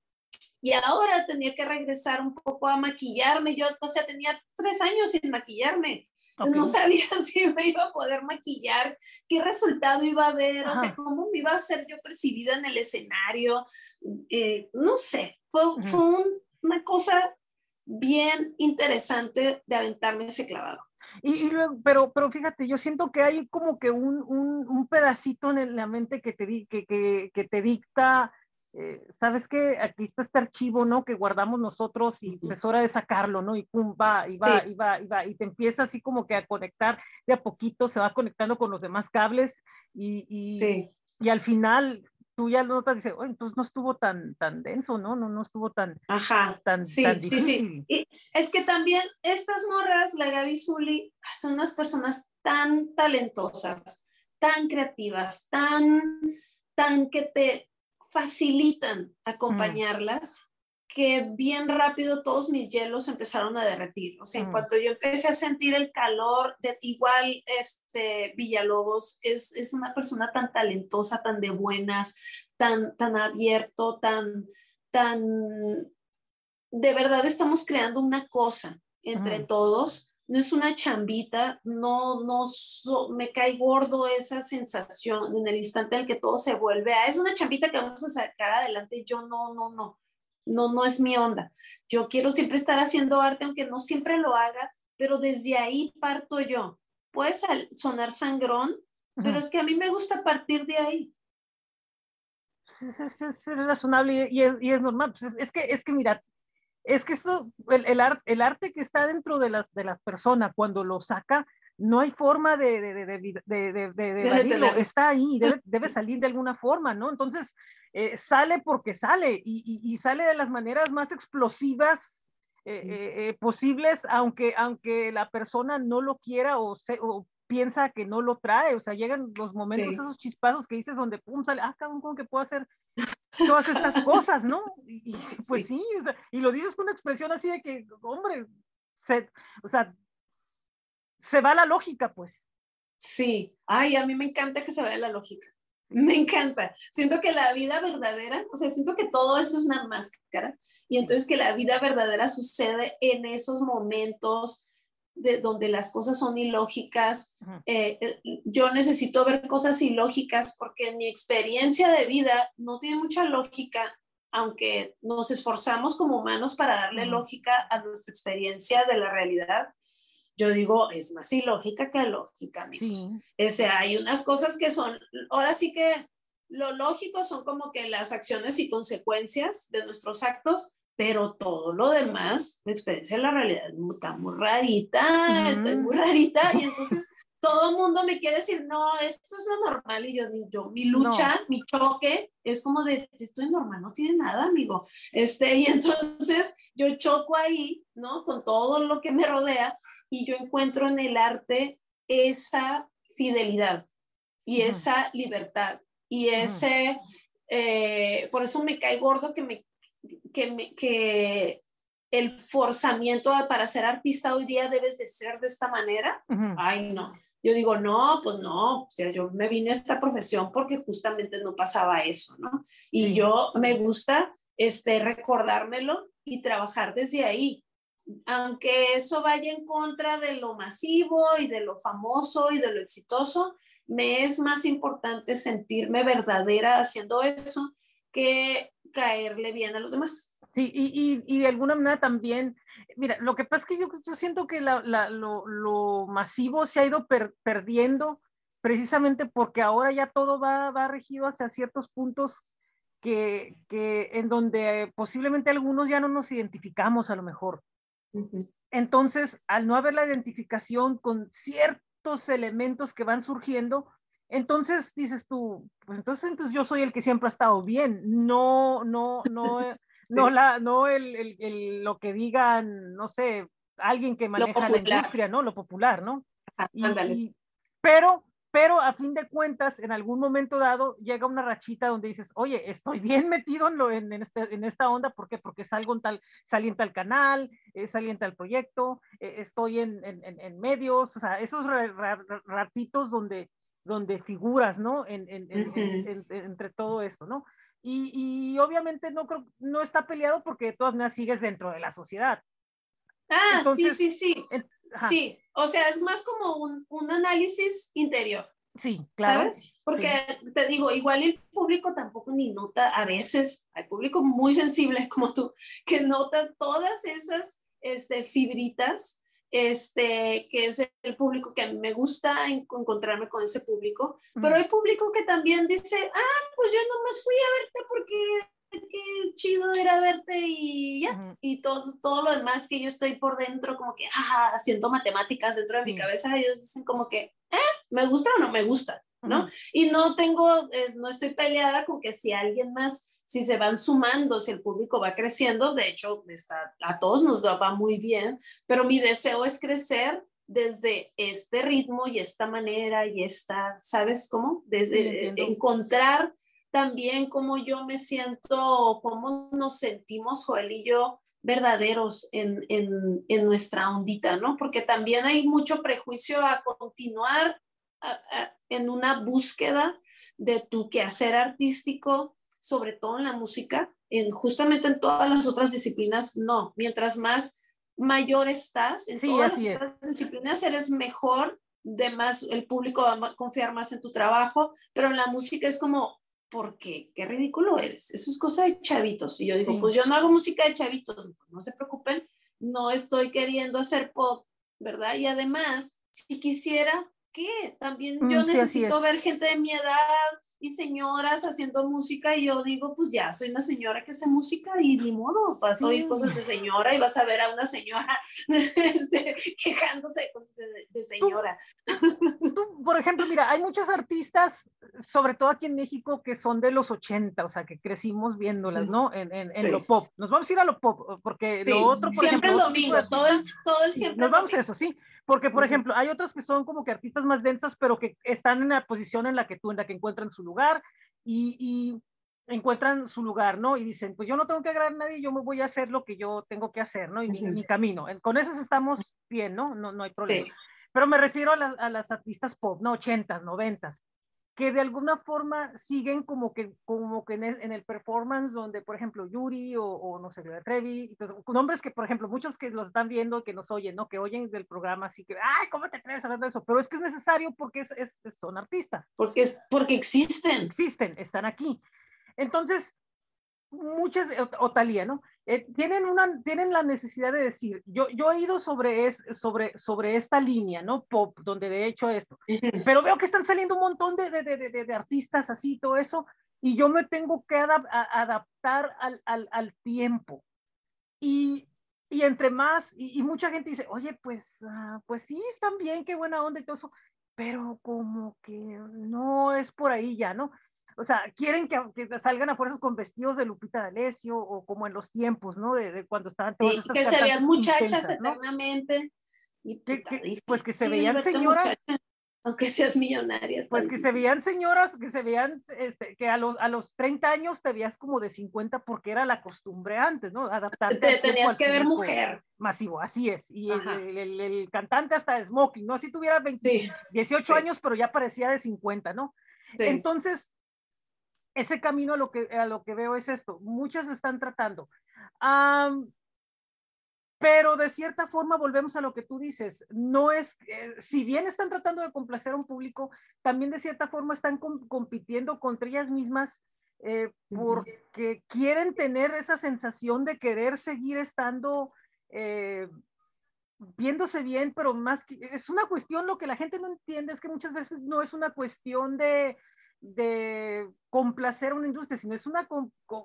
Y ahora tenía que regresar un poco a maquillarme. Yo, o sea, tenía tres años sin maquillarme. No sabía (laughs) si me iba a poder maquillar, qué resultado iba a haber, o sea, cómo me iba a ser yo percibida en el escenario. Eh, no sé, fue, fue una cosa bien interesante de aventarme ese clavado. Y, pero, pero fíjate, yo siento que hay como que un, un, un pedacito en la mente que te, que, que, que te dicta eh, ¿sabes qué? Aquí está este archivo, ¿no? Que guardamos nosotros y es hora de sacarlo, ¿no? Y pum, va, y va, y va, y va, y te empieza así como que a conectar de a poquito, se va conectando con los demás cables y, y, y al final tú ya notas, dices, oye, entonces no estuvo tan, tan denso, ¿no? No, no estuvo tan, Ajá, tan, sí, tan difícil. Sí, sí. Y es que también estas morras, la Gaby Zully, son unas personas tan talentosas, tan creativas, tan, tan que te facilitan acompañarlas, que bien rápido todos mis hielos empezaron a derretir. O sea, en cuanto yo empecé a sentir el calor, de, igual este Villalobos es, es una persona tan talentosa, tan de buenas, tan, tan abierto, tan, tan, de verdad estamos creando una cosa entre todos no es una chambita, no, no, me cae gordo esa sensación en el instante en el que todo se vuelve a, es una chambita que vamos a sacar adelante, yo no, no, no, no, no es mi onda. Yo quiero siempre estar haciendo arte, aunque no siempre lo haga, pero desde ahí parto yo. Puede sonar sangrón, pero es que a mí me gusta partir de ahí. (laughs) Es, razonable y es, y es normal. Pues es, que, es que, mira, es que eso, el, el, el, arte que está dentro de las, de las personas, cuando lo saca, no hay forma de, de, de, de (laughs) está ahí, debe, (laughs) debe, salir de alguna forma, ¿no? Entonces, eh, sale porque sale y, y, sale de las maneras más explosivas eh, eh, posibles, aunque, aunque la persona no lo quiera o, se, o piensa que no lo trae, o sea, llegan los momentos, esos chispazos que dices donde, pum, sale, ah, cabrón, ¿cómo que puedo hacer todas estas cosas, ¿no? Y, pues sí, y lo dices con una expresión así de que, hombre, o sea, se va la lógica, pues. Sí, ay, a mí me encanta que se vaya la lógica. Me encanta. Siento que la vida verdadera, o sea, siento que todo eso es una máscara y entonces que la vida verdadera sucede en esos momentos de donde las cosas son ilógicas. Eh, eh, yo necesito ver cosas ilógicas porque en mi experiencia de vida no tiene mucha lógica, aunque nos esforzamos como humanos para darle lógica a nuestra experiencia de la realidad. Yo digo, es más ilógica que lógica, amigos. O sea, hay unas cosas que son, ahora sí que lo lógico son como que las acciones y consecuencias de nuestros actos, pero todo lo demás, la experiencia de la realidad está muy rarita, es muy rarita, y entonces (laughs) todo el mundo me quiere decir, no, esto es lo normal, y yo digo, mi lucha, mi choque, es como de, estoy normal, no tiene nada, amigo, este, y entonces yo choco ahí, ¿no? Con todo lo que me rodea, y yo encuentro en el arte esa fidelidad, y esa libertad, y ese... Eh, por eso me cae gordo que me que, que el forzamiento para ser artista hoy día debes de ser de esta manera. Ay, no. Yo digo, no, pues no, o sea, yo me vine a esta profesión porque justamente no pasaba eso, ¿no? Y yo me gusta este, recordármelo y trabajar desde ahí. Aunque eso vaya en contra de lo masivo y de lo famoso y de lo exitoso, me es más importante sentirme verdadera haciendo eso que caerle bien a los demás. Sí, y, y, de alguna manera también, mira, lo que pasa es que yo, yo siento que la, la, lo, lo, masivo se ha ido perdiendo precisamente porque ahora ya todo va, va regido hacia ciertos puntos que, que, en donde posiblemente algunos ya no nos identificamos a lo mejor. Entonces, al no haber la identificación con ciertos elementos que van surgiendo, entonces dices tú, pues entonces, entonces yo soy el que siempre ha estado bien, no, no, no, eh, (laughs) no, la, no el, el, el, lo que digan, no sé, alguien que maneja la industria, ¿no? Lo popular, ¿no? y, pero, pero a fin de cuentas, en algún momento dado, llega una rachita donde dices, oye, estoy bien metido en, lo, en, en, este, en esta onda, ¿por qué? Porque salgo en tal, salienta al canal, eh, salienta al proyecto, eh, estoy en, en, medios, o sea, esos ratitos donde donde figuras, ¿no? En, en, entre todo esto, ¿no? Y, y, obviamente no creo, no está peleado porque de todas maneras sigues dentro de la sociedad. Ah, sí, sí, sí. sí, o sea, es más como un, un análisis interior. Sí, claro. ¿Sabes? Porque te digo, igual el público tampoco ni nota, a veces hay público muy sensible como tú, que nota todas esas este, fibritas este, que es el público que a mí me gusta encontrarme con ese público, pero hay público que también dice, ah, pues yo no me fui a verte porque qué chido era verte y ya. Y todo, todo lo demás que yo estoy por dentro, como que, ah, haciendo matemáticas dentro de mi cabeza, ellos dicen como que, eh, ¿me gusta o no me gusta? ¿No? Y no tengo, no estoy peleada con que si alguien más si se van sumando, si el público va creciendo, de hecho, está, a todos nos va muy bien, pero mi deseo es crecer desde este ritmo y esta manera y esta, ¿sabes cómo? Desde encontrar también cómo yo me siento, cómo nos sentimos Joel y yo verdaderos en, en, nuestra ondita, ¿no? Porque también hay mucho prejuicio a continuar en una búsqueda de tu quehacer artístico, sobre todo en la música, en justamente en todas las otras disciplinas, no. Mientras más mayor estás, en todas las otras disciplinas eres mejor, de más, el público va a confiar más en tu trabajo, pero en la música es como, ¿por qué? Qué ridículo eres. Eso es cosa de chavitos. Y yo digo, pues yo no hago música de chavitos, no se preocupen, no estoy queriendo hacer pop, ¿verdad? Y además, si quisiera, ¿qué? También yo mm, necesito ver gente de mi edad, y señoras haciendo música y yo digo, pues ya, soy una señora que hace música y ni modo, vas a oír cosas de señora y vas a ver a una señora (laughs) este, quejándose de, señora. Tú, por ejemplo, mira, hay muchos artistas, sobre todo aquí en México, que son de los 80, o sea, que crecimos viéndolas, ¿no? En, en, en lo pop. Nos vamos a ir a lo pop, porque lo otro, por Siempre el domingo, todo el, todo el siempre. Nos vamos a eso, sí. Porque, por ejemplo, hay otras que son como que artistas más densas, pero que están en la posición en la que tú, en la que encuentran su lugar y, encuentran su lugar, ¿no? Y dicen, pues yo no tengo que agradar a nadie, yo me voy a hacer lo que yo tengo que hacer, ¿no? Y mi, camino. Con esas estamos bien, ¿no? No, no hay problema. Pero me refiero a las, a las artistas pop, ¿no? Ochentas, noventas que de alguna forma siguen como que, como que en el, en el performance donde, por ejemplo, Yuri o, no sé, Trevi, pues, nombres que, por ejemplo, muchos que los están viendo, que nos oyen, ¿no? Que oyen del programa, así que, ay, ¿cómo te atreves a hablar de eso? Pero es que es necesario porque es, es, son artistas. Porque, es, porque existen. Existen, están aquí. Entonces, muchas, o, Talía, ¿no? Eh, tienen, una, tienen la necesidad de decir, yo, yo he ido sobre, es, sobre, sobre esta línea, ¿no? Pop, donde de hecho esto, pero veo que están saliendo un montón de, de, de, de artistas así, todo eso, y yo me tengo que adaptar al, al, al, tiempo. Y, y entre más, y, mucha gente dice, oye, pues, uh, pues sí, están bien, qué buena onda y todo eso, pero como que no es por ahí ya, ¿no? O sea, quieren que, que, salgan a fuerzas con vestidos de Lupita D'Alessio o como en los tiempos, ¿no? De, de cuando estaban todas sí, que se vean muchachas eternamente. Y pues que se veían señoras. (laughs) aunque seas millonaria. Pues que se veían señoras, que se veían, este, que a los, a los 30 años te veías como de 50 porque era la costumbre antes, ¿no? Adaptarte. Te tenías que ver mujer. Masivo, así es. Y el, el, el, cantante hasta smoking, ¿no? Así tuviera 20, 18 años, pero ya parecía de 50, ¿no? Entonces, ese camino a lo que, a lo que veo es esto. Muchas están tratando. pero de cierta forma volvemos a lo que tú dices. No es, eh, si bien están tratando de complacer a un público, también de cierta forma están compitiendo contra ellas mismas eh, porque quieren tener esa sensación de querer seguir estando eh, viéndose bien, pero más que es una cuestión, lo que la gente no entiende es que muchas veces no es una cuestión de, de complacer a una industria, sino es una,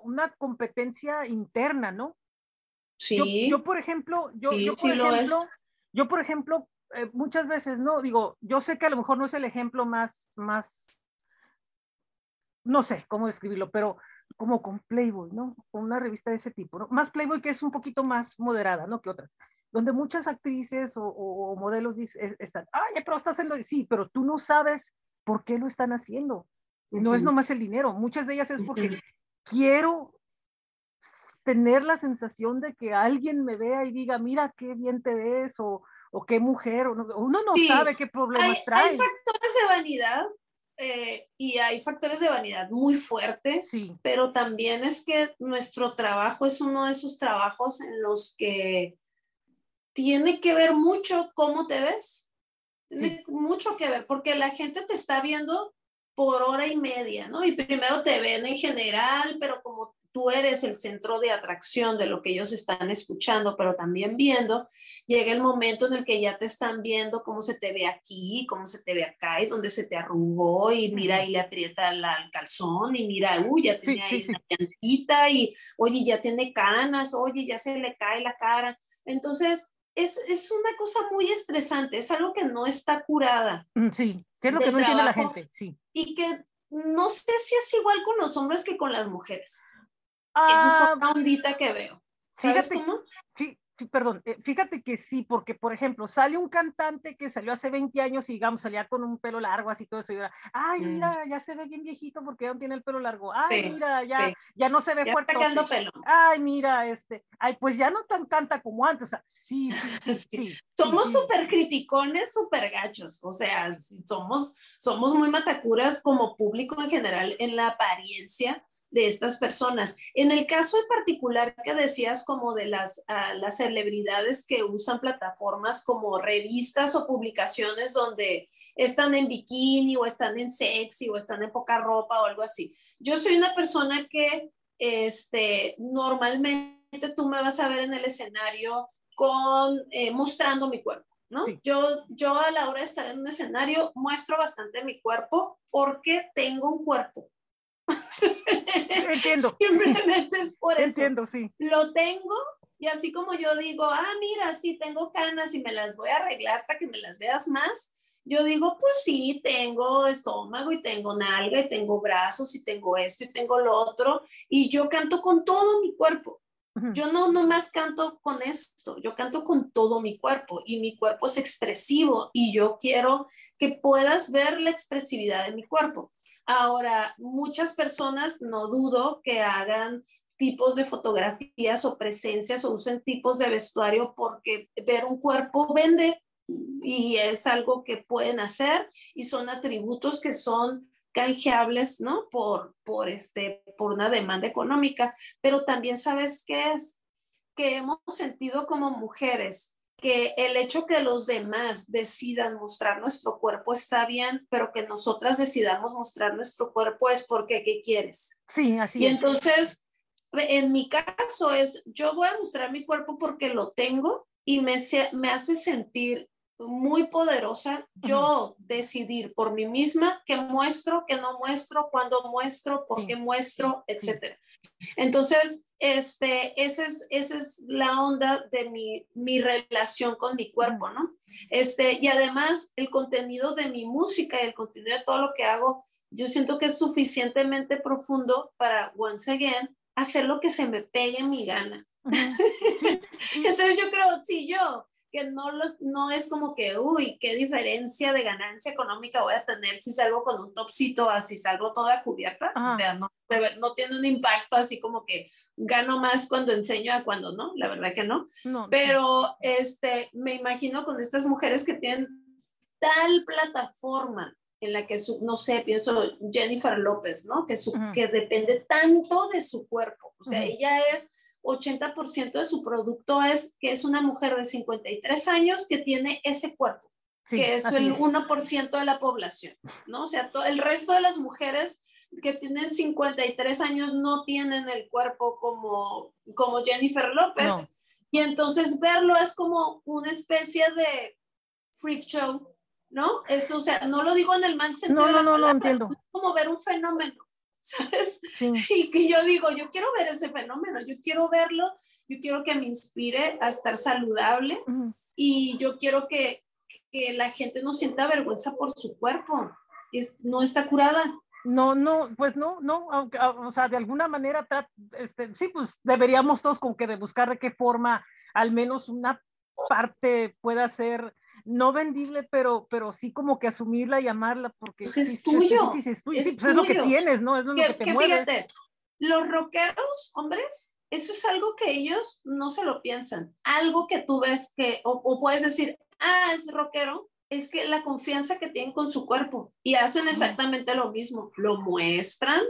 una competencia interna, ¿no? Sí. Yo, por ejemplo, yo, yo por ejemplo, yo por ejemplo, eh, muchas veces, ¿no? Digo, yo sé que a lo mejor no es el ejemplo más, más, no sé cómo describirlo, pero como con Playboy, ¿no? Con una revista de ese tipo, ¿no? Más Playboy que es un poquito más moderada, ¿no? Que otras, donde muchas actrices o, modelos dicen, están, ay, pero estás haciendo, sí, pero tú no sabes por qué lo están haciendo. No es nomás el dinero, muchas de ellas es porque quiero tener la sensación de que alguien me vea y diga, mira qué bien te ves o, o qué mujer, o uno no sabe qué problemas trae. Hay factores de vanidad eh, y hay factores de vanidad muy fuerte, sí. pero también es que nuestro trabajo es uno de esos trabajos en los que tiene que ver mucho cómo te ves. Tiene mucho que ver, porque la gente te está viendo por hora y media, ¿no? Y primero te ven en general, pero como tú eres el centro de atracción de lo que ellos están escuchando, pero también viendo, llega el momento en el que ya te están viendo cómo se te ve aquí, cómo se te ve acá y dónde se te arrugó y mira y le aprieta el calzón y mira, uy, ya tiene ahí una llantita y oye, ya tiene canas, oye, ya se le cae la cara. Entonces, es, es, una cosa muy estresante, es algo que no está curada. Mm, sí, ¿qué es lo que no entiende la gente? Sí. Y que no sé si es igual con los hombres que con las mujeres. Esa es ah, una ondita que veo. ¿Sabes cómo? Sí, perdón, eh, fíjate que sí, porque por ejemplo, sale un cantante que salió hace 20 años y digamos, salía con un pelo largo, así todo eso, y era, ay, mm. mira, ya se ve bien viejito porque ya no tiene el pelo largo, ay, mira, ya, ya no se ve ya fuerte. pelo. Ay, mira, este, ay, pues ya no tan canta como antes, o sea, sí, sí, (laughs) sí. somos súper criticones, súper gachos, o sea, somos, somos muy matacuras como público en general en la apariencia, de estas personas. En el caso en particular que decías como de las, ah, las celebridades que usan plataformas como revistas o publicaciones donde están en bikini o están en sexy o están en poca ropa o algo así. Yo soy una persona que este, normalmente tú me vas a ver en el escenario con, eh, mostrando mi cuerpo. ¿No? Yo, yo a la hora de estar en un escenario muestro bastante mi cuerpo porque tengo un cuerpo Entiendo. Simplemente es por eso. Entiendo, sí. Lo tengo y así como yo digo, ah, mira, sí tengo canas y me las voy a arreglar para que me las veas más. Yo digo, pues sí, tengo estómago y tengo nalga y tengo brazos y tengo esto y tengo lo otro. Y yo canto con todo mi cuerpo. Yo no nomás canto con esto, yo canto con todo mi cuerpo y mi cuerpo es expresivo y yo quiero que puedas ver la expresividad de mi cuerpo. Ahora, muchas personas no dudo que hagan tipos de fotografías o presencias o usen tipos de vestuario porque ver un cuerpo vende y es algo que pueden hacer y son atributos que son canjeables, ¿no? Por, por, este, por una demanda económica, pero también sabes qué es, que hemos sentido como mujeres que el hecho que los demás decidan mostrar nuestro cuerpo está bien, pero que nosotras decidamos mostrar nuestro cuerpo es porque, ¿qué quieres? Sí, así y entonces, en mi caso es, yo voy a mostrar mi cuerpo porque lo tengo y me, me hace sentir muy poderosa yo decidir por mí misma qué muestro, qué no muestro, cuándo muestro, por qué muestro, etcétera. Entonces, este, esa es, esa es la onda de mi, mi relación con mi cuerpo, ¿no? Este, y además, el contenido de mi música y el contenido de todo lo que hago, yo siento que es suficientemente profundo para, once again, hacer lo que se me pegue en mi gana. (laughs) Entonces yo creo, si yo que no, no es como que, uy, qué diferencia de ganancia económica voy a tener si salgo con un topcito a si salgo toda cubierta. O sea, no, no tiene un impacto así como que gano más cuando enseño a cuando no, la verdad que no. Pero este, me imagino con estas mujeres que tienen tal plataforma en la que, su, no sé, pienso Jennifer López, ¿no? Que, su, que depende tanto de su cuerpo. O sea, ella es 80% de su producto es que es una mujer de 53 años que tiene ese cuerpo, que es el 1% de la población, ¿no? O sea, todo, el resto de las mujeres que tienen 53 años no tienen el cuerpo como, como Jennifer López. Y entonces verlo es como una especie de freak show, ¿no? Es, o sea, no lo digo en el mal sentido. No, no, no, no entiendo. Es como ver un fenómeno. (laughs) ¿sabes? Y que yo digo, yo quiero ver ese fenómeno, yo quiero verlo, yo quiero que me inspire a estar saludable y yo quiero que, que, la gente no sienta vergüenza por su cuerpo, es, no está curada. No, no, pues no, no, aunque, ah, o sea, de alguna manera, este, sí, pues deberíamos todos como que de buscar de qué forma al menos una parte pueda ser no vendible, pero, pero sí como que asumirla y amarla porque pues es, tuyo. Es, tuyo. Es, lo que tienes, ¿no? Es lo que, te Fíjate, los rockeros, hombres, eso es algo que ellos no se lo piensan. Algo que tú ves que, o, puedes decir, ah, es rockero, es que la confianza que tienen con su cuerpo y hacen exactamente lo mismo. Lo muestran,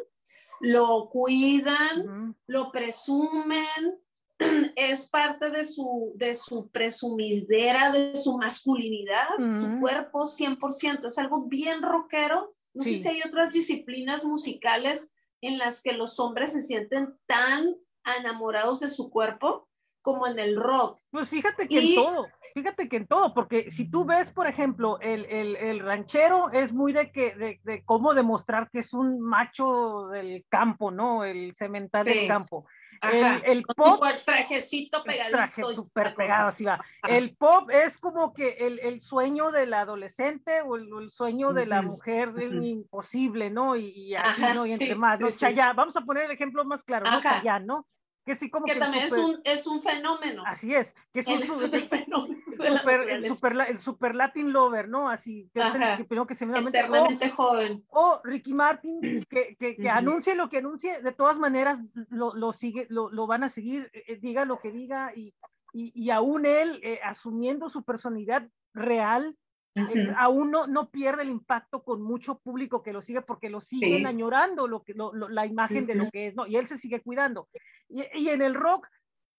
lo cuidan, lo presumen, (clears throat) es parte de su, de su presumidera, de su masculinidad, su cuerpo 100%, es algo bien rockero. No sé si hay otras disciplinas musicales en las que los hombres se sienten tan enamorados de su cuerpo como en el rock. Pues fíjate que en todo, fíjate que en todo, porque si tú ves, por ejemplo, el, el, el ranchero es muy de que de, de, cómo demostrar que es un macho del campo, ¿no? El cemental del campo. El, el pop. El trajecito pegadito. Traje súper pegado, así va. El pop es como que el, el sueño del adolescente o el, sueño de la mujer es imposible, ¿no? Y, y así, ¿no? Y entre más, ¿no? ya vamos a poner el ejemplo más claro, ¿no? Chayanne, ¿no? Que sí como que, también es, un, es un fenómeno. Así es, que es un, fenómeno el, super, el, super, el, super, Latin lover, ¿no? Así, que Ajá. es el que, que se Eternamente o, joven. O Ricky Martin, que, que, que uh -huh. anuncie lo que anuncie, de todas maneras lo, lo sigue, lo, lo, van a seguir, eh, diga lo que diga, y, y, y aún él, eh, asumiendo su personalidad real, Uh -huh. eh, aún no, no, pierde el impacto con mucho público que lo sigue porque lo siguen sí. añorando lo que, lo, lo, la imagen uh -huh. de lo que es, ¿no? Y él se sigue cuidando. Y, y, en el rock,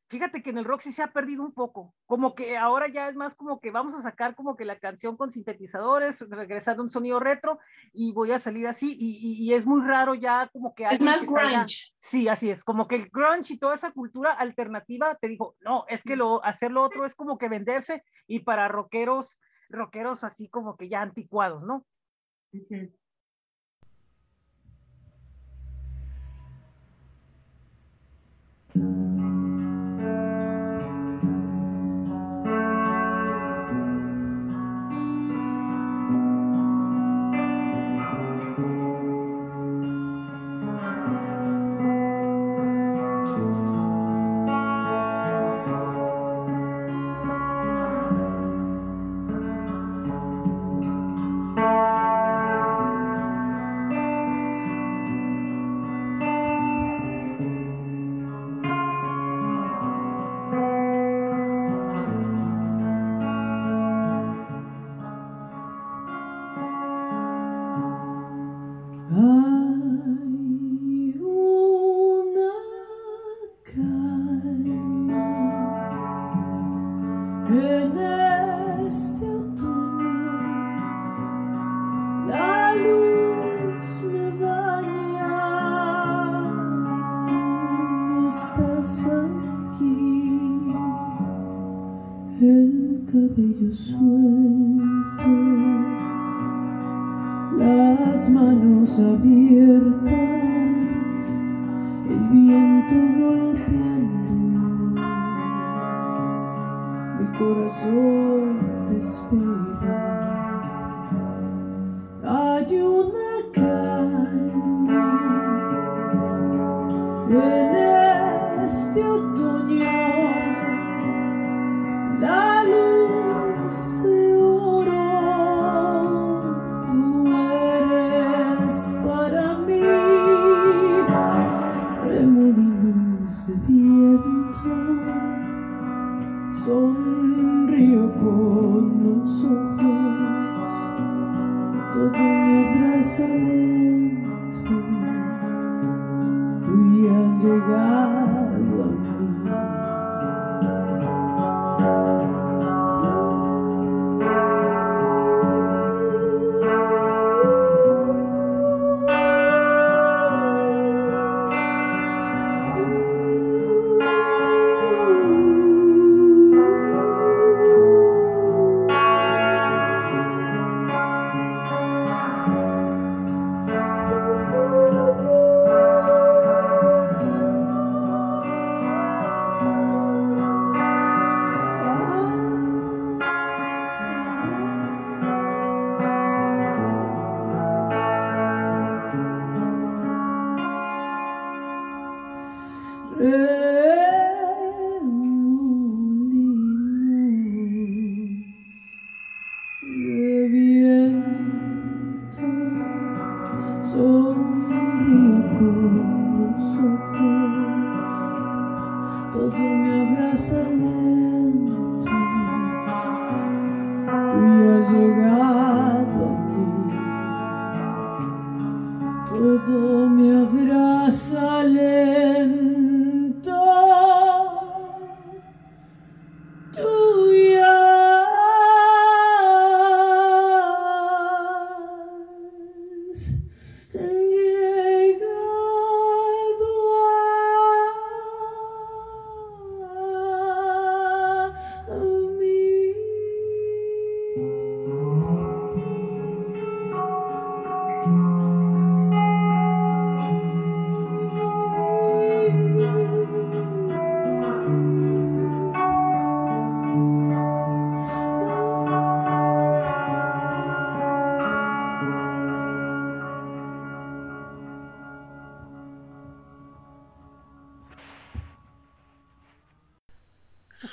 fíjate que en el rock sí se ha perdido un poco, como que ahora ya es más como que vamos a sacar como que la canción con sintetizadores, regresando a un sonido retro y voy a salir así y, y, y es muy raro ya como que... Es más grunge. Salga, sí, así es, como que el grunge y toda esa cultura alternativa te dijo, no, es que lo, hacer lo otro es como que venderse y para rockeros rockeros así como que ya anticuados, ¿no? Uh -huh.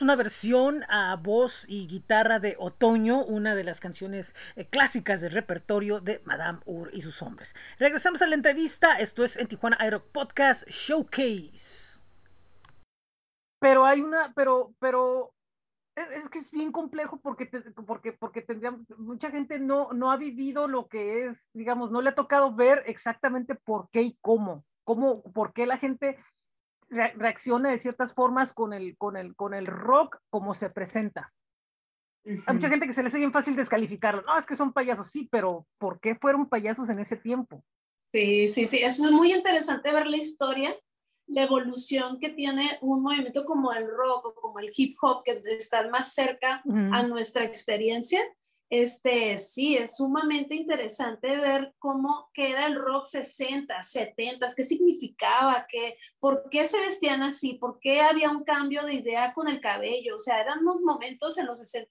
Una versión a voz y guitarra de Otoño, una de las canciones eh, clásicas del repertorio de Madame Ur y sus hombres. Regresamos a la entrevista, esto es en Tijuana Aero Podcast Showcase. Pero hay una, pero, pero es, que es bien complejo porque, porque, porque tendríamos, mucha gente no, no ha vivido lo que es, digamos, no le ha tocado ver exactamente por qué y cómo, cómo, por qué la gente reacciona de ciertas formas con el, con el, con el rock como se presenta. Hay mucha gente que se le hace bien fácil descalificarlo. No, es que son payasos, sí, pero ¿por qué fueron payasos en ese tiempo? Sí, sí, sí. Eso es muy interesante ver la historia la evolución que tiene un movimiento como el rock o como el hip hop, que están más cerca a nuestra experiencia, este, sí, es sumamente interesante ver cómo que era el rock 60, 70, qué significaba, qué, por qué se vestían así, por qué había un cambio de idea con el cabello. O sea, eran unos momentos en los 60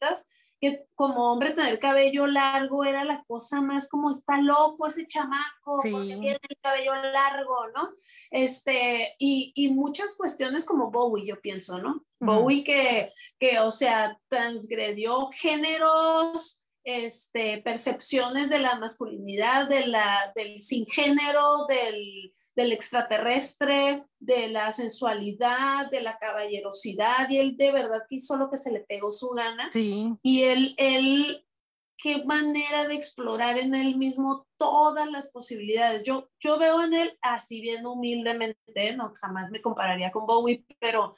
que como hombre tener cabello largo era la cosa más como está loco ese chamaco, porque tiene el cabello largo, ¿no? Este, y, y, muchas cuestiones como Bowie, yo pienso, ¿no? Bowie que, que, o sea, transgredió géneros, este, percepciones de la masculinidad, de la, del sin género, del del extraterrestre, de la sensualidad, de la caballerosidad, y él de verdad que hizo lo que se le pegó su gana. Sí. Y él, él, qué manera de explorar en él mismo todas las posibilidades. Yo, yo veo en él, así bien humildemente, no jamás me compararía con Bowie, pero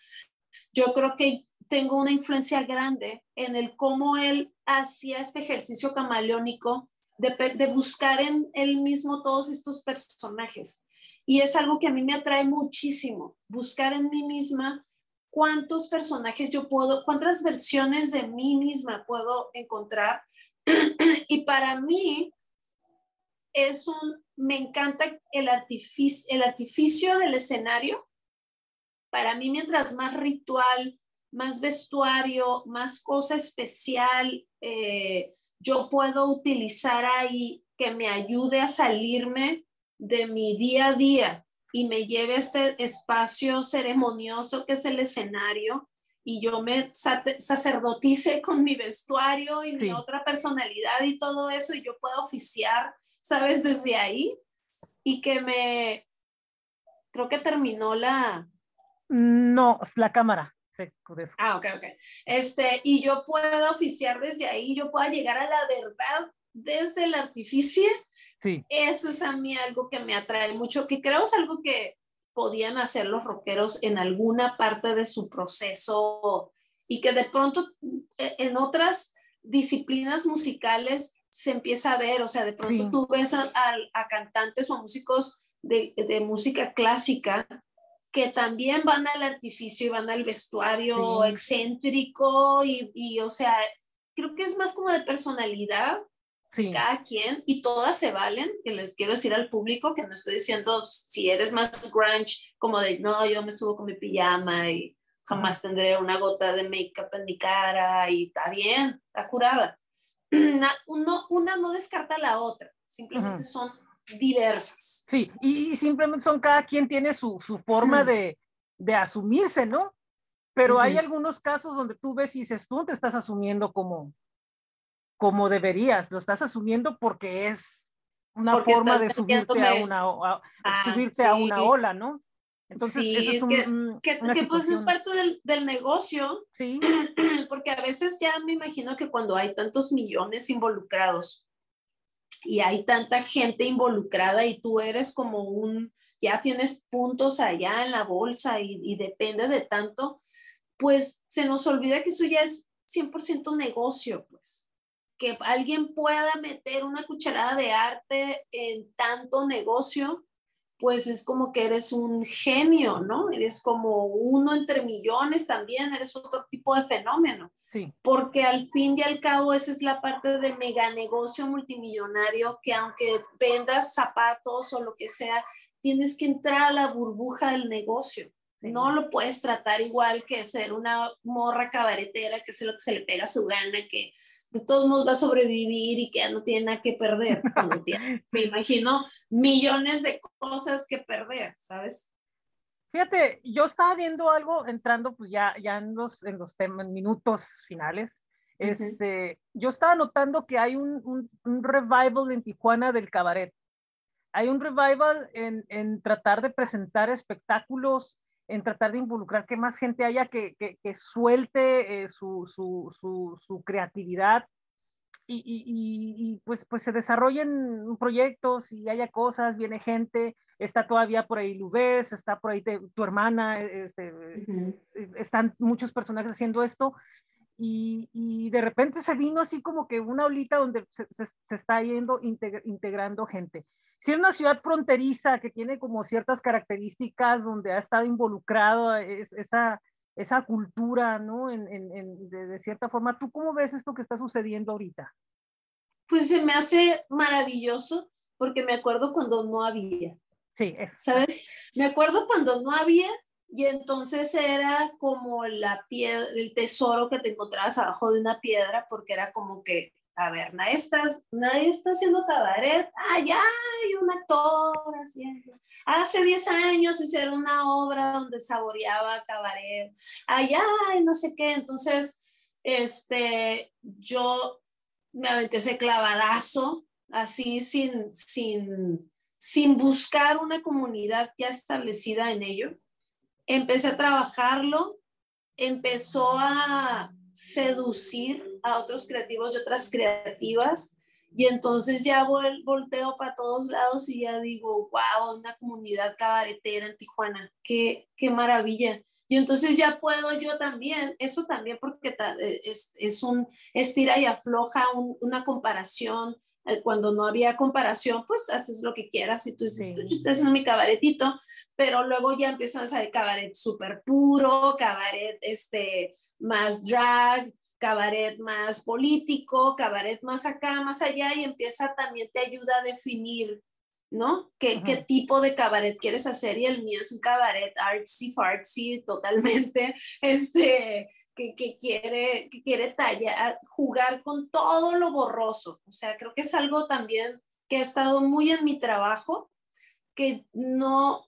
yo creo que tengo una influencia grande en el cómo él hacía este ejercicio camaleónico de, buscar en él mismo todos estos personajes. Y es algo que a mí me atrae muchísimo, buscar en mí misma cuántos personajes yo puedo, cuántas versiones de mí misma puedo encontrar. (clears throat) y para mí es un, me encanta el artificio, el artificio del escenario. Para mí, mientras más ritual, más vestuario, más cosa especial, eh, yo puedo utilizar ahí que me ayude a salirme de mi día a día y me lleve a este espacio ceremonioso que es el escenario y yo me sacerdotice con mi vestuario y mi otra personalidad y todo eso y yo puedo oficiar, ¿sabes? Desde ahí y que me, creo que terminó la... No, la cámara. Ah, ok, ok. Este, y yo puedo oficiar desde ahí, yo puedo llegar a la verdad desde el artificio. Eso es a mí algo que me atrae mucho, que creo es algo que podían hacer los rockeros en alguna parte de su proceso y que de pronto e, en otras disciplinas musicales se empieza a ver, o sea, de pronto tú ves a, cantantes o músicos de, de, música clásica que también van al artificio y van al vestuario excéntrico y, y, o sea, creo que es más como de personalidad cada quien, y todas se valen, que les quiero decir al público que no estoy diciendo si eres más grunge, como de, no, yo me subo con mi pijama y jamás tendré una gota de make-up en mi cara y está bien, está curada. (clears throat) Una, uno, una no descarta la otra, simplemente son diversas. Sí, y, simplemente son cada quien tiene su, su forma de, de, asumirse, ¿no? Pero hay algunos casos donde tú ves y dices, tú te estás asumiendo como, como deberías, lo estás asumiendo porque es una forma de subirte a una, ah, subirte a una ola, ¿no? Entonces, sí, es que, que, pues es parte del, del, negocio, sí. (clears throat) porque a veces ya me imagino que cuando hay tantos millones involucrados y hay tanta gente involucrada y tú eres como un, ya tienes puntos allá en la bolsa y, depende de tanto, pues se nos olvida que eso ya es 100% negocio, pues. Que alguien pueda meter una cucharada de arte en tanto negocio, pues es como que eres un genio, ¿no? Eres como uno entre millones también, eres otro tipo de fenómeno. Sí. Porque al fin y al cabo esa es la parte de mega negocio multimillonario que aunque vendas zapatos o lo que sea, tienes que entrar a la burbuja del negocio. No lo puedes tratar igual que ser una morra cabaretera, que es lo que se le pega a su gana, que de todos modos va a sobrevivir y que ya no tiene nada que perder. (laughs) me imagino millones de cosas que perder, ¿sabes? Fíjate, yo estaba viendo algo entrando pues ya, ya en los, en los temas, minutos finales. Este, Yo estaba notando que hay un, un, un, revival en Tijuana del cabaret. Hay un revival en, en tratar de presentar espectáculos, en tratar de involucrar que más gente haya que, que, que suelte eh, su, su, su, su, creatividad y, y, y, pues, pues se desarrollen proyectos y haya cosas, viene gente está todavía por ahí Lubez, está por ahí tu hermana, este, están muchos personajes haciendo esto. Y, y, de repente se vino así como que una olita donde se, se, está yendo integrando gente. Si es una ciudad fronteriza que tiene como ciertas características donde ha estado involucrado es, esa, esa cultura, ¿no? En, en, de, de, cierta forma, ¿tú cómo ves esto que está sucediendo ahorita? Pues se me hace maravilloso porque me acuerdo cuando no había. Sí, eso. ¿Sabes? Me acuerdo cuando no había y entonces era como la piedra, el tesoro que te encontrabas abajo de una piedra porque era como que, a ver, nadie está, nadie está haciendo cabaret, ya hay un actor haciendo. Hace 10 años hicieron una obra donde saboreaba cabaret, allá y no sé qué, entonces, este, yo me aventé ese clavadazo así sin, sin, sin buscar una comunidad ya establecida en ello. Empecé a trabajarlo, empezó a seducir a otros creativos y otras creativas. Y entonces ya volteo para todos lados y ya digo, wow, una comunidad cabaretera en Tijuana, qué, qué maravilla. Y entonces ya puedo yo también, eso también porque es, es un estira y afloja, una comparación, eh, cuando no había comparación, pues haces lo que quieras y tú dices, sí. estoy haciendo mi cabaretito, pero luego ya empiezan a salir cabaret súper puro, cabaret este, más drag, cabaret más político, cabaret más acá, más allá, y empieza también, te ayuda a definir, ¿no? ¿Qué, ¿Qué, tipo de cabaret quieres hacer? Y el mío es un cabaret artsy, fartsy, totalmente, (laughs) este, que, quiere, que quiere tallar, jugar con todo lo borroso. O sea, creo que es algo también que ha estado muy en mi trabajo, que no,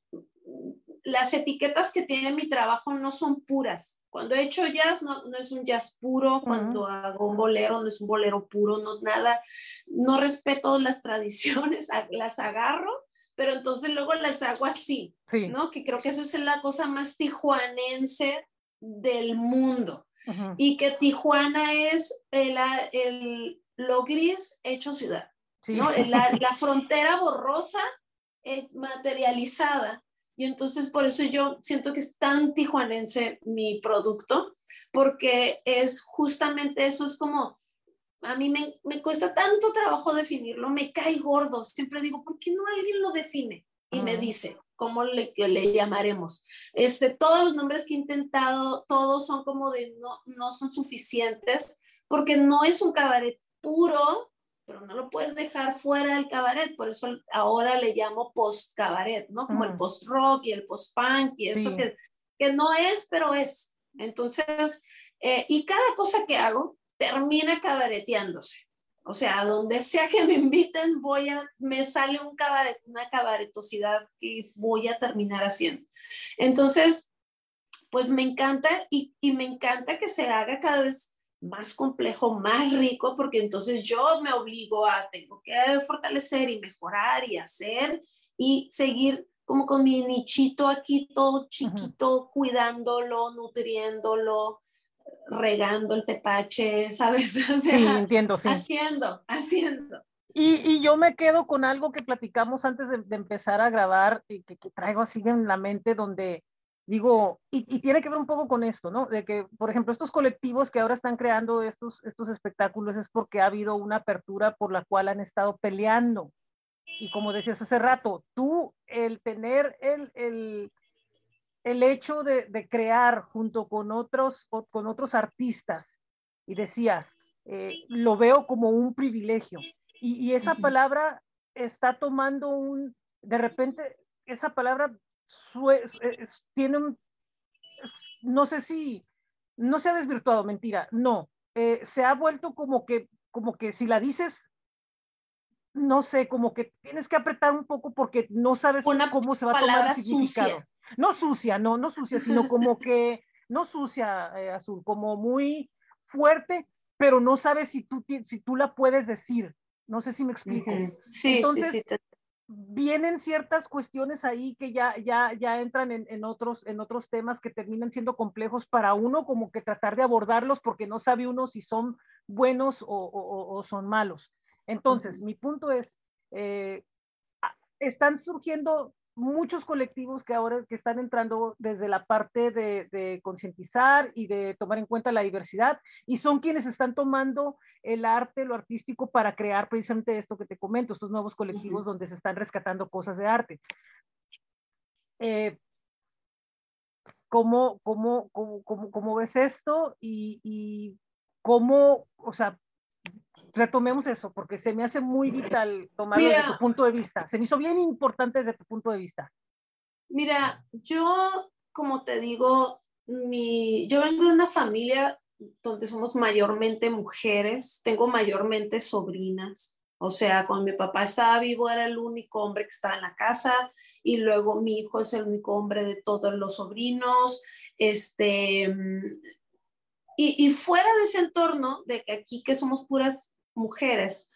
las etiquetas que tiene mi trabajo no son puras. Cuando he hecho jazz, no, no es un jazz puro, cuando hago un bolero, no es un bolero puro, no nada, no respeto las tradiciones, las agarro, pero entonces luego las hago así, sí. ¿no? Que creo que eso es la cosa más tijuanense del mundo. Uh -huh. Y que Tijuana es el, el, lo gris hecho ciudad, sí. ¿no? La, (laughs) la, frontera borrosa eh, materializada. Y entonces por eso yo siento que es tan tijuanense mi producto, porque es justamente eso, es como, a mí me, me cuesta tanto trabajo definirlo, me cae gordo, siempre digo, ¿por qué no alguien lo define? Y uh -huh. me dice, ¿cómo le, le, llamaremos? Este, todos los nombres que he intentado, todos son como de no, no son suficientes, porque no es un cabaret puro, pero no lo puedes dejar fuera del cabaret, por eso ahora le llamo post-cabaret, ¿no? Como el post-rock y el post-punk y eso sí. que, que no es, pero es. Entonces, eh, y cada cosa que hago termina cabareteándose. O sea, donde sea que me inviten, voy a, me sale un cabaret, una cabaretosidad que voy a terminar haciendo. Entonces, pues me encanta y, y, me encanta que se haga cada vez más complejo, más rico, porque entonces yo me obligo a, tengo que fortalecer y mejorar y hacer y seguir como con mi nichito aquí todo chiquito, uh -huh. cuidándolo, nutriéndolo, regando el tepache, ¿sabes? (laughs) O sea, sí, entiendo, sí. Haciendo, haciendo. Y, y, yo me quedo con algo que platicamos antes de, de empezar a grabar y que, que, traigo así en la mente donde digo, y, y, tiene que ver un poco con esto, ¿no? De que, por ejemplo, estos colectivos que ahora están creando estos, estos espectáculos es porque ha habido una apertura por la cual han estado peleando. Y como decías hace rato, tú, el tener el, el el hecho de, de, crear junto con otros, con otros artistas, y decías, eh, lo veo como un privilegio. Y, y esa palabra está tomando un, de repente, esa palabra es, tiene un, no sé si, no se ha desvirtuado, mentira, no, eh, se ha vuelto como que, como que si la dices, no sé, como que tienes que apretar un poco porque no sabes Una cómo se va a tomar el significado. Sucia no sucia, no, no sucia, sino como (laughs) que, no sucia, eh, Azul, como muy fuerte, pero no sabes si tú, si tú la puedes decir. No sé si me expliques. Sí, sí, sí. Vienen ciertas cuestiones ahí que ya, ya, ya entran en, otros, en otros temas que terminan siendo complejos para uno, como que tratar de abordarlos porque no sabe uno si son buenos o, son malos. Entonces, mi punto es, eh, están surgiendo muchos colectivos que ahora que están entrando desde la parte de, concientizar y de tomar en cuenta la diversidad y son quienes están tomando el arte, lo artístico para crear precisamente esto que te comento, estos nuevos colectivos donde se están rescatando cosas de arte. Eh, ¿cómo, cómo, cómo, cómo, ves esto y, y cómo, o sea, retomemos eso, porque se me hace muy vital tomarlo desde tu punto de vista. Se me hizo bien importante desde tu punto de vista. Mira, yo, como te digo, mi, yo vengo de una familia donde somos mayormente mujeres, tengo mayormente sobrinas. O sea, cuando mi papá estaba vivo era el único hombre que estaba en la casa y luego mi hijo es el único hombre de todos los sobrinos. Este, y, y, fuera de ese entorno, de que aquí que somos puras mujeres,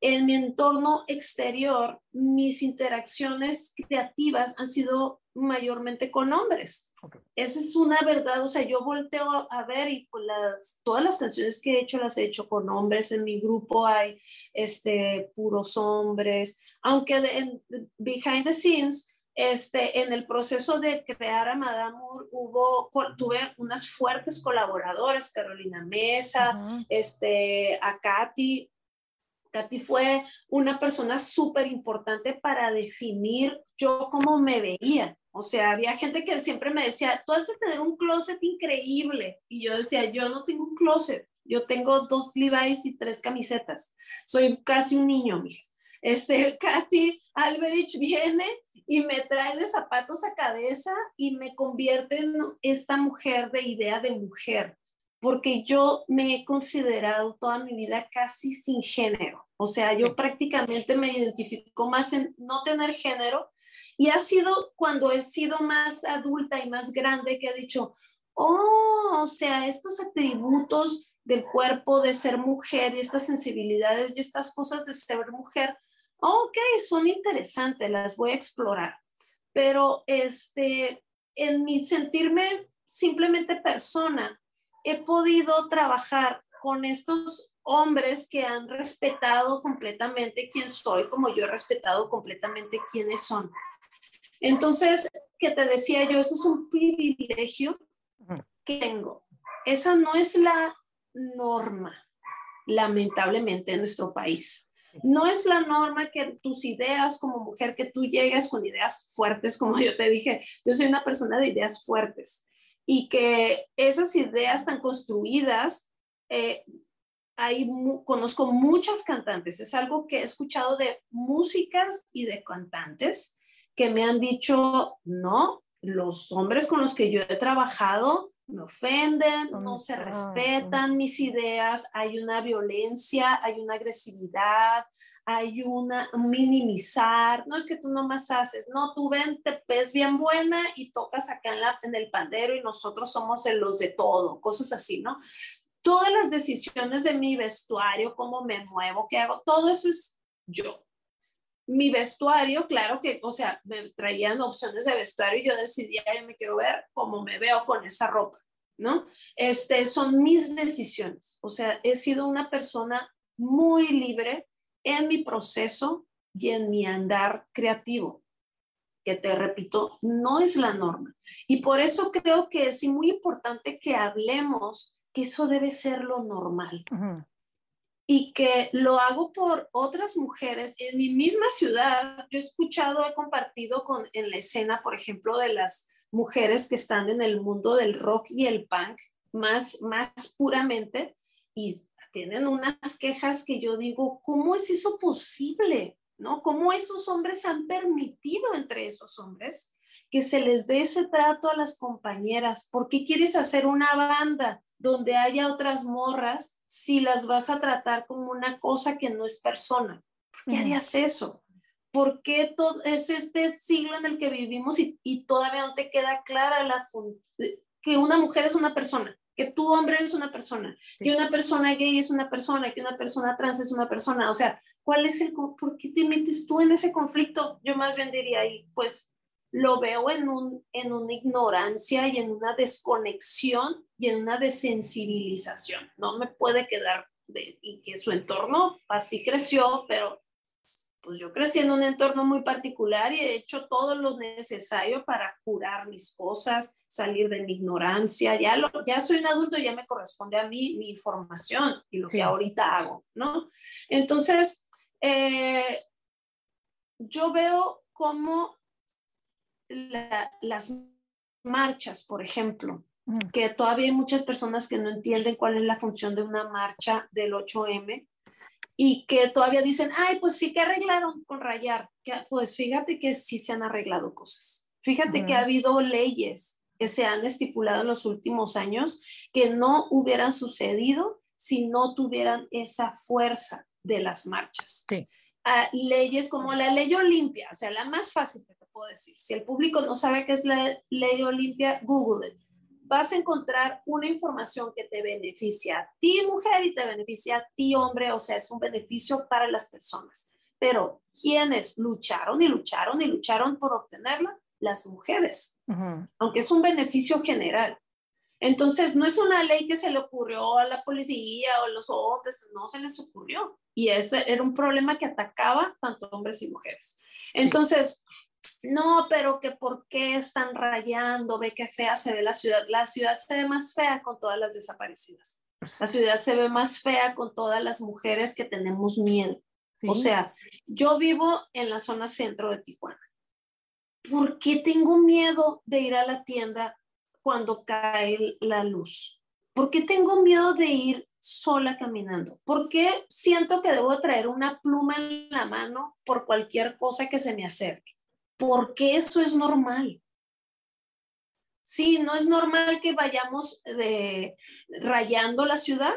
en mi entorno exterior, mis interacciones creativas han sido mayormente con hombres. Esa es una verdad, o sea, yo volteo a ver y pues las, todas las canciones que he hecho las he hecho con hombres, en mi grupo hay este, puros hombres, aunque en, behind the scenes, este, en el proceso de crear a Madame hubo, tuve unas fuertes colaboradoras, Carolina Mesa, este, a Katy. Katy fue una persona súper importante para definir yo cómo me veía. O sea, había gente que siempre me decía, tú has de tener un closet increíble. Y yo decía, yo no tengo un closet, yo tengo dos Levi's y tres camisetas. Soy casi un niño, mija. Este, Katy Alberich viene y me trae de zapatos a cabeza y me convierte en esta mujer de idea de mujer, porque yo me he considerado toda mi vida casi sin género. O sea, yo prácticamente me identifico más en no tener género y ha sido cuando he sido más adulta y más grande que he dicho, oh, o sea, estos atributos del cuerpo de ser mujer y estas sensibilidades y estas cosas de ser mujer ok, son interesantes, las voy a explorar. Pero este, en mi sentirme simplemente persona, he podido trabajar con estos hombres que han respetado completamente quién soy, como yo he respetado completamente quiénes son. Entonces, que te decía yo, ese es un privilegio que tengo. Esa no es la norma, lamentablemente, en nuestro país. No es la norma que tus ideas como mujer, que tú llegues con ideas fuertes, (laughs) como yo te dije, yo soy una persona de ideas fuertes y que esas ideas tan construidas, eh, ahí conozco muchas cantantes, es algo que he escuchado de músicas y de cantantes que me han dicho, no, los hombres con los que yo he trabajado me ofenden, no se respetan mis ideas, hay una violencia, hay una agresividad, hay una minimizar, no es que tú nomás haces, no, tú ven, te ves bien buena y tocas acá en, la, en el pandero y nosotros somos los de todo, cosas así, ¿no? Todas las decisiones de mi vestuario, cómo me muevo, qué hago, todo eso es yo. Mi vestuario, claro que, o sea, me traían opciones de vestuario y yo decidía, yo me quiero ver cómo me veo con esa ropa, ¿no? Este, son mis decisiones. O sea, he sido una persona muy libre en mi proceso y en mi andar creativo, que te repito, no es la norma. Y por eso creo que es muy importante que hablemos que eso debe ser lo normal y que lo hago por otras mujeres en mi misma ciudad. Yo he escuchado, he compartido con, en la escena, por ejemplo, de las mujeres que están en el mundo del rock y el punk más, más puramente y tienen unas quejas que yo digo, ¿cómo es eso posible? ¿No? ¿Cómo esos hombres han permitido entre esos hombres que se les dé ese trato a las compañeras? ¿Por qué quieres hacer una banda? Donde haya otras morras si las vas a tratar como una cosa que no es persona. ¿Por qué harías eso? ¿Por qué todo, es este siglo en el que vivimos y, y todavía no te queda clara la que una mujer es una persona? que tu hombre es una persona, que una persona gay es una persona, que una persona trans es una persona. O sea, ¿cuál es el, por qué te metes tú en ese conflicto? Yo más bien diría ahí, pues lo veo en, un, en una ignorancia y en una desconexión y en una desensibilización. No me puede quedar de y que su entorno así creció, pero pues yo crecí en un entorno muy particular y he hecho todo lo necesario para curar mis cosas, salir de mi ignorancia. Ya, lo, ya soy un adulto, ya me corresponde a mí mi información y lo que ahorita hago, ¿no? Entonces, eh, yo veo cómo las marchas, por ejemplo, mm. que todavía hay muchas personas que no entienden cuál es la función de una marcha del 8M y que todavía dicen, ay, pues sí que arreglaron con rayar. Pues fíjate que sí se han arreglado cosas. Fíjate que ha habido leyes que se han estipulado en los últimos años que no hubieran sucedido si no tuvieran esa fuerza de las marchas. Sí. Ah, leyes como la ley Olimpia, o sea, la más fácil puedo decir. Si el público no sabe qué es la ley Olimpia, Google it vas a encontrar una información que te beneficia a ti mujer y te beneficia a ti hombre, o sea, es un beneficio para las personas. Pero ¿quiénes lucharon y lucharon y lucharon por obtenerla? Las mujeres, aunque es un beneficio general. Entonces, no es una ley que se le ocurrió a la policía o a los hombres, no se les ocurrió. Y ese era un problema que atacaba tanto hombres y mujeres. Entonces, no, pero que por qué están rayando, ve qué fea se ve la ciudad. La ciudad se ve más fea con todas las desaparecidas. La ciudad se ve más fea con todas las mujeres que tenemos miedo. O sea, yo vivo en la zona centro de Tijuana. ¿Por qué tengo miedo de ir a la tienda cuando cae la luz? ¿Por qué tengo miedo de ir sola caminando? ¿Por qué siento que debo traer una pluma en la mano por cualquier cosa que se me acerque? Porque eso es normal. Sí, no es normal que vayamos de, rayando la ciudad.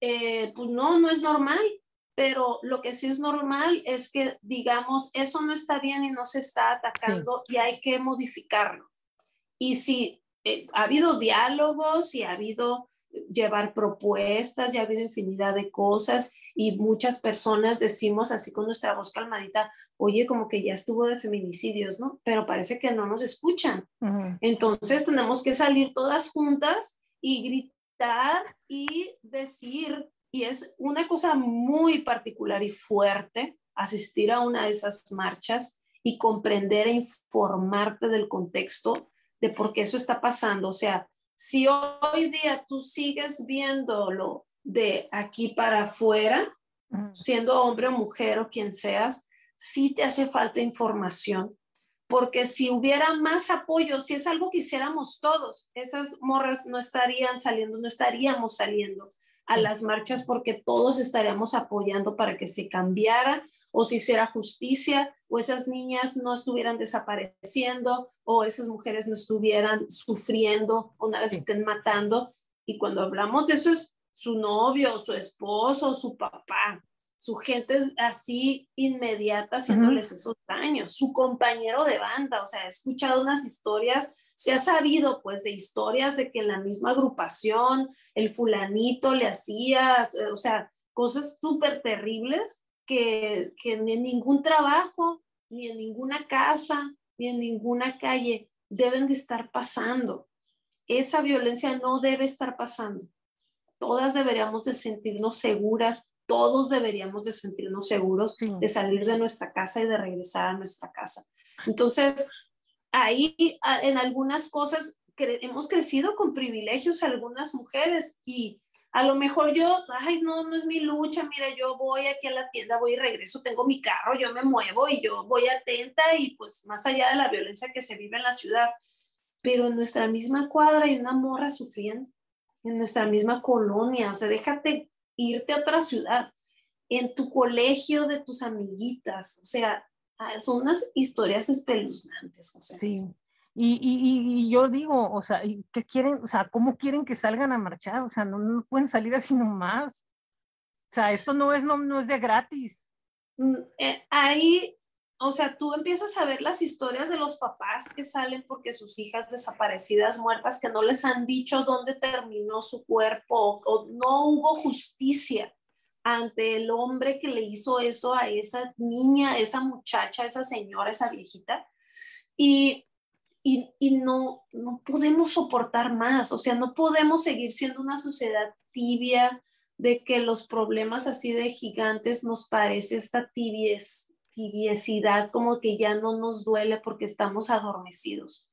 Eh, pues no, no es normal. Pero lo que sí es normal es que digamos, eso no está bien y no se está atacando y hay que modificarlo. Y si eh, ha habido diálogos y ha habido llevar propuestas, ya ha habido infinidad de cosas y muchas personas decimos así con nuestra voz calmadita, oye, como que ya estuvo de feminicidios, ¿no? Pero parece que no nos escuchan. Entonces tenemos que salir todas juntas y gritar y decir, y es una cosa muy particular y fuerte asistir a una de esas marchas y comprender e informarte del contexto de por qué eso está pasando. O sea, si hoy día tú sigues viéndolo de aquí para afuera, siendo hombre o mujer o quien seas, sí te hace falta información. Porque si hubiera más apoyo, si es algo que hiciéramos todos, esas morras no estarían saliendo, no estaríamos saliendo a las marchas porque todos estaríamos apoyando para que se cambiara o si hiciera justicia o esas niñas no estuvieran desapareciendo o esas mujeres no estuvieran sufriendo o no las estén matando. Y cuando hablamos de eso es su novio, su esposo, su papá, su gente así inmediata haciéndoles esos daños, su compañero de banda, o sea, he escuchado unas historias, se ha sabido pues de historias de que en la misma agrupación el fulanito le hacía, o sea, cosas súper terribles que, que ni en ningún trabajo, ni en ninguna casa, ni en ninguna calle deben de estar pasando. Esa violencia no debe estar pasando. Todas deberíamos de sentirnos seguras, todos deberíamos de sentirnos seguros de salir de nuestra casa y de regresar a nuestra casa. Entonces, ahí en algunas cosas hemos crecido con privilegios algunas mujeres y a lo mejor yo, ay, no, no es mi lucha, mira, yo voy aquí a la tienda, voy y regreso, tengo mi carro, yo me muevo y yo voy atenta y pues más allá de la violencia que se vive en la ciudad, pero en nuestra misma cuadra hay una morra sufriendo, en nuestra misma colonia, o sea, déjate irte a otra ciudad, en tu colegio de tus amiguitas, o sea, ah, son unas historias espeluznantes, José. Sí. Y, y, y, yo digo, o sea, ¿qué quieren? O sea, ¿cómo quieren que salgan a marchar? O sea, no, no pueden salir así nomás. O sea, esto no es, no, no es de gratis. Mm, eh, ahí o sea, tú empiezas a ver las historias de los papás que salen porque sus hijas desaparecidas, muertas, que no les han dicho dónde terminó su cuerpo o, no hubo justicia ante el hombre que le hizo eso a esa niña, esa muchacha, esa señora, esa viejita. Y, y, no, no podemos soportar más, o sea, no podemos seguir siendo una sociedad tibia de que los problemas así de gigantes nos parece esta tibieza tibiesidad, como que ya no nos duele porque estamos adormecidos.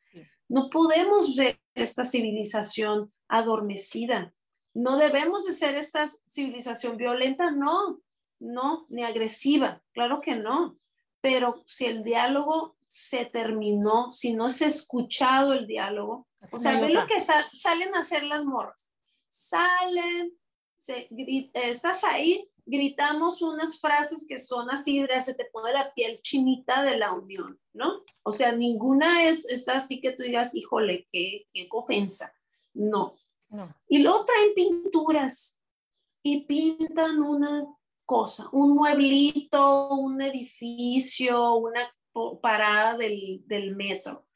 No podemos ser esta civilización adormecida. No debemos de ser esta civilización violenta, no, no, ni agresiva, claro que no. Pero si el diálogo se terminó, si no se ha escuchado el diálogo, o sea, ve lo que salen a hacer las morras. Salen, se, estás ahí, gritamos unas frases que son así, se te pone la piel chinita de la unión, ¿no? O sea, ninguna es, es así que tú digas, híjole, qué, qué ofensa. No. Y luego traen pinturas y pintan una cosa, un mueblito, un edificio, una parada del, del metro.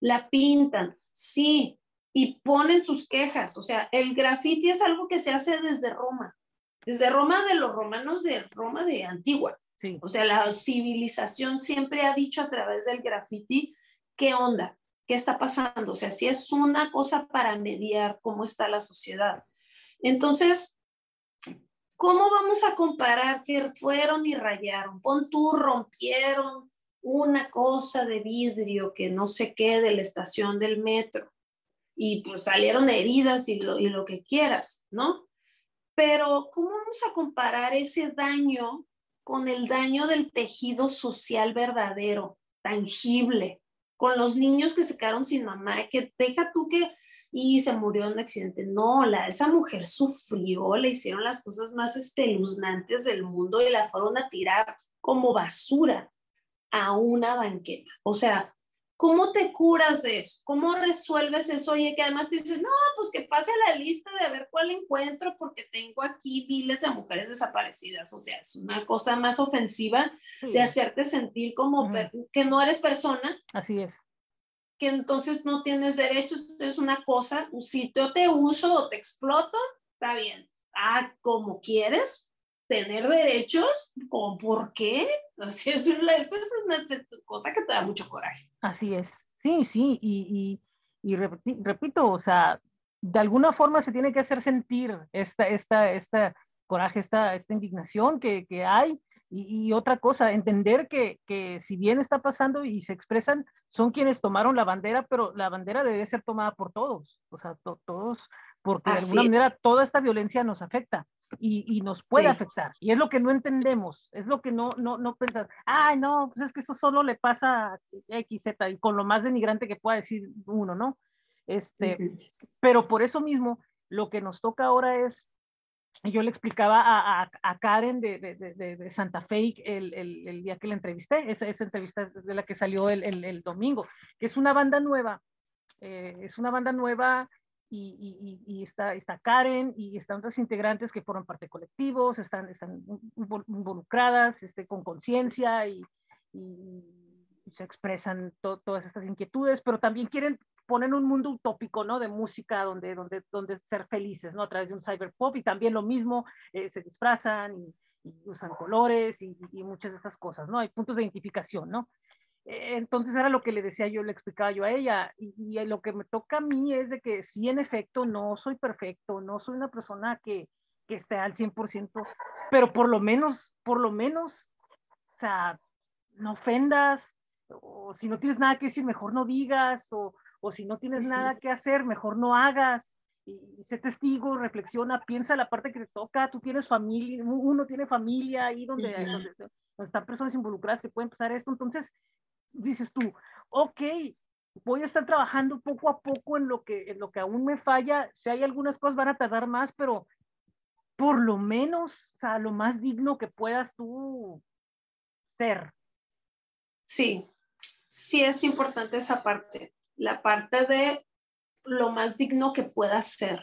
La pintan, sí, y ponen sus quejas. O sea, el graffiti es algo que se hace desde Roma desde Roma de los romanos de Roma de Antigua. O sea, la civilización siempre ha dicho a través del graffiti, ¿qué onda? ¿Qué está pasando? O sea, si es una cosa para mediar cómo está la sociedad. Entonces, ¿cómo vamos a comparar que fueron y rayaron? Pon tú, rompieron una cosa de vidrio que no sé qué de la estación del metro y pues salieron heridas y lo, y lo que quieras, ¿no? Pero, ¿cómo vamos a comparar ese daño con el daño del tejido social verdadero, tangible, con los niños que se quedaron sin mamá, que deja tú que y se murió en un accidente. No, la, esa mujer sufrió, le hicieron las cosas más espeluznantes del mundo y la fueron a tirar como basura a una banqueta. O sea, ¿Cómo te curas de eso? ¿Cómo resuelves eso? Oye, que además te dicen, no, pues que pase a la lista de ver cuál encuentro porque tengo aquí miles de mujeres desaparecidas. O sea, es una cosa más ofensiva de hacerte sentir como que no eres persona. Así es. Que entonces no tienes derechos. Es una cosa, si yo te uso o te exploto, está bien. Ah, como quieres, tener derechos, ¿o por qué? Así es, (laughs) una, es una cosa que te da mucho coraje. Así es, sí, sí, y, y, y repito, o sea, de alguna forma se tiene que hacer sentir esta, esta, esta coraje, esta, esta indignación que, que hay. Y, y, otra cosa, entender que, que si bien está pasando y se expresan, son quienes tomaron la bandera, pero la bandera debe ser tomada por todos, o sea, todos, porque de alguna manera toda esta violencia nos afecta y, nos puede afectar. Y es lo que no entendemos, es lo que no, no, no pensar, ay, no, pues es que eso solo le pasa a X, Z, y con lo más denigrante que pueda decir uno, ¿no? Este, Pero por eso mismo, lo que nos toca ahora es, yo le explicaba a, a, Karen de, de, de, Santa Fe el, el, el, día que la entrevisté, esa, esa entrevista de la que salió el, el domingo, que es una banda nueva, eh, es una banda nueva y, y, está, está Karen y están otras integrantes que forman parte de colectivos, están, están involucradas este, con conciencia y, se expresan todas estas inquietudes, pero también quieren poner un mundo utópico, ¿no? De música donde, donde, donde ser felices, ¿no? A través de un cyberpop y también lo mismo, eh, se disfrazan y, usan colores y, y, muchas de estas cosas, ¿no? Hay puntos de identificación, ¿no? Entonces era lo que le decía yo, le explicaba yo a ella, y, lo que me toca a mí es de que sí, en efecto, no soy perfecto, no soy una persona que, que esté al 100%, pero por lo menos, por lo menos, o sea, no ofendas, o si no tienes nada que decir, mejor no digas, o, o si no tienes nada que hacer, mejor no hagas, y, sé testigo, reflexiona, piensa la parte que te toca, tú tienes familia, uno tiene familia ahí donde, donde, donde están personas involucradas que pueden pasar esto, entonces dices tú, ok, voy a estar trabajando poco a poco en lo que, en lo que aún me falla, si hay algunas cosas van a tardar más, pero por lo menos, o sea, lo más digno que puedas tú ser. Sí, sí es importante esa parte, la parte de lo más digno que puedas ser.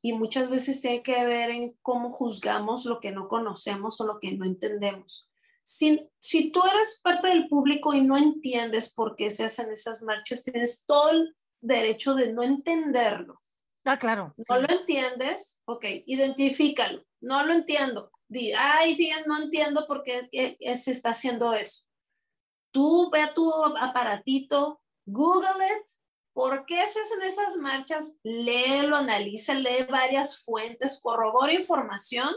Y muchas veces tiene que ver en cómo juzgamos lo que no conocemos o lo que no entendemos si, si tú eres parte del público y no entiendes por qué se hacen esas marchas, tienes todo el derecho de no entenderlo. Ah, claro. No lo entiendes, ok, identifícalo. No lo entiendo. Di, ay, bien, no entiendo por qué se está haciendo eso. Tú ve a tu aparatito, Google it, ¿por qué se hacen esas marchas? Léelo, analiza, lee varias fuentes, corrobora información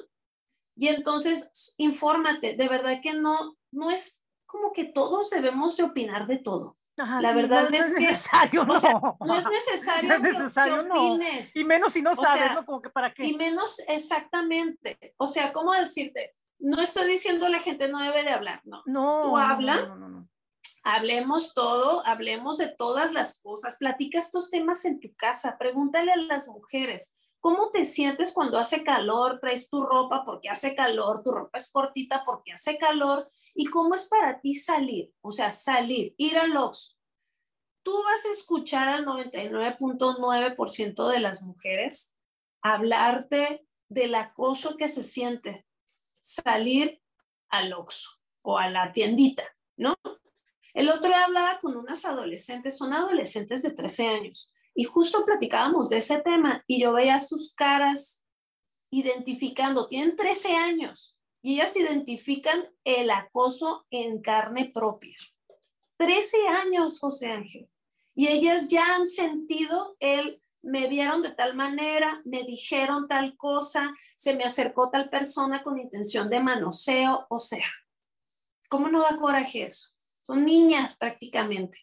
y entonces infórmate. De verdad que no, no es como que todos debemos de opinar de todo la verdad es, que necesario, no. no es necesario, no es necesario que, opines. Y menos si no sabes, ¿no? Como que para qué. Y menos exactamente. O sea, ¿cómo decirte? No estoy diciendo la gente no debe de hablar, no. No. Tú habla, hablemos todo, hablemos de todas las cosas, platica estos temas en tu casa, pregúntale a las mujeres. ¿Cómo te sientes cuando hace calor? Traes tu ropa porque hace calor, tu ropa es cortita porque hace calor. ¿Y cómo es para ti salir? O sea, salir, ir al Oxxo. Tú vas a escuchar al 99.9% de las mujeres hablarte del acoso que se siente salir al Oxxo o a la tiendita, ¿no? El otro día hablaba con unas adolescentes, son adolescentes de 13 años, y justo platicábamos de ese tema y yo veía sus caras identificando, tienen 13 años y ellas identifican el acoso en carne propia. 13 años, José Ángel. Y ellas ya han sentido el, me vieron de tal manera, me dijeron tal cosa, se me acercó tal persona con intención de manoseo, o sea, ¿cómo no da coraje eso? Son niñas prácticamente,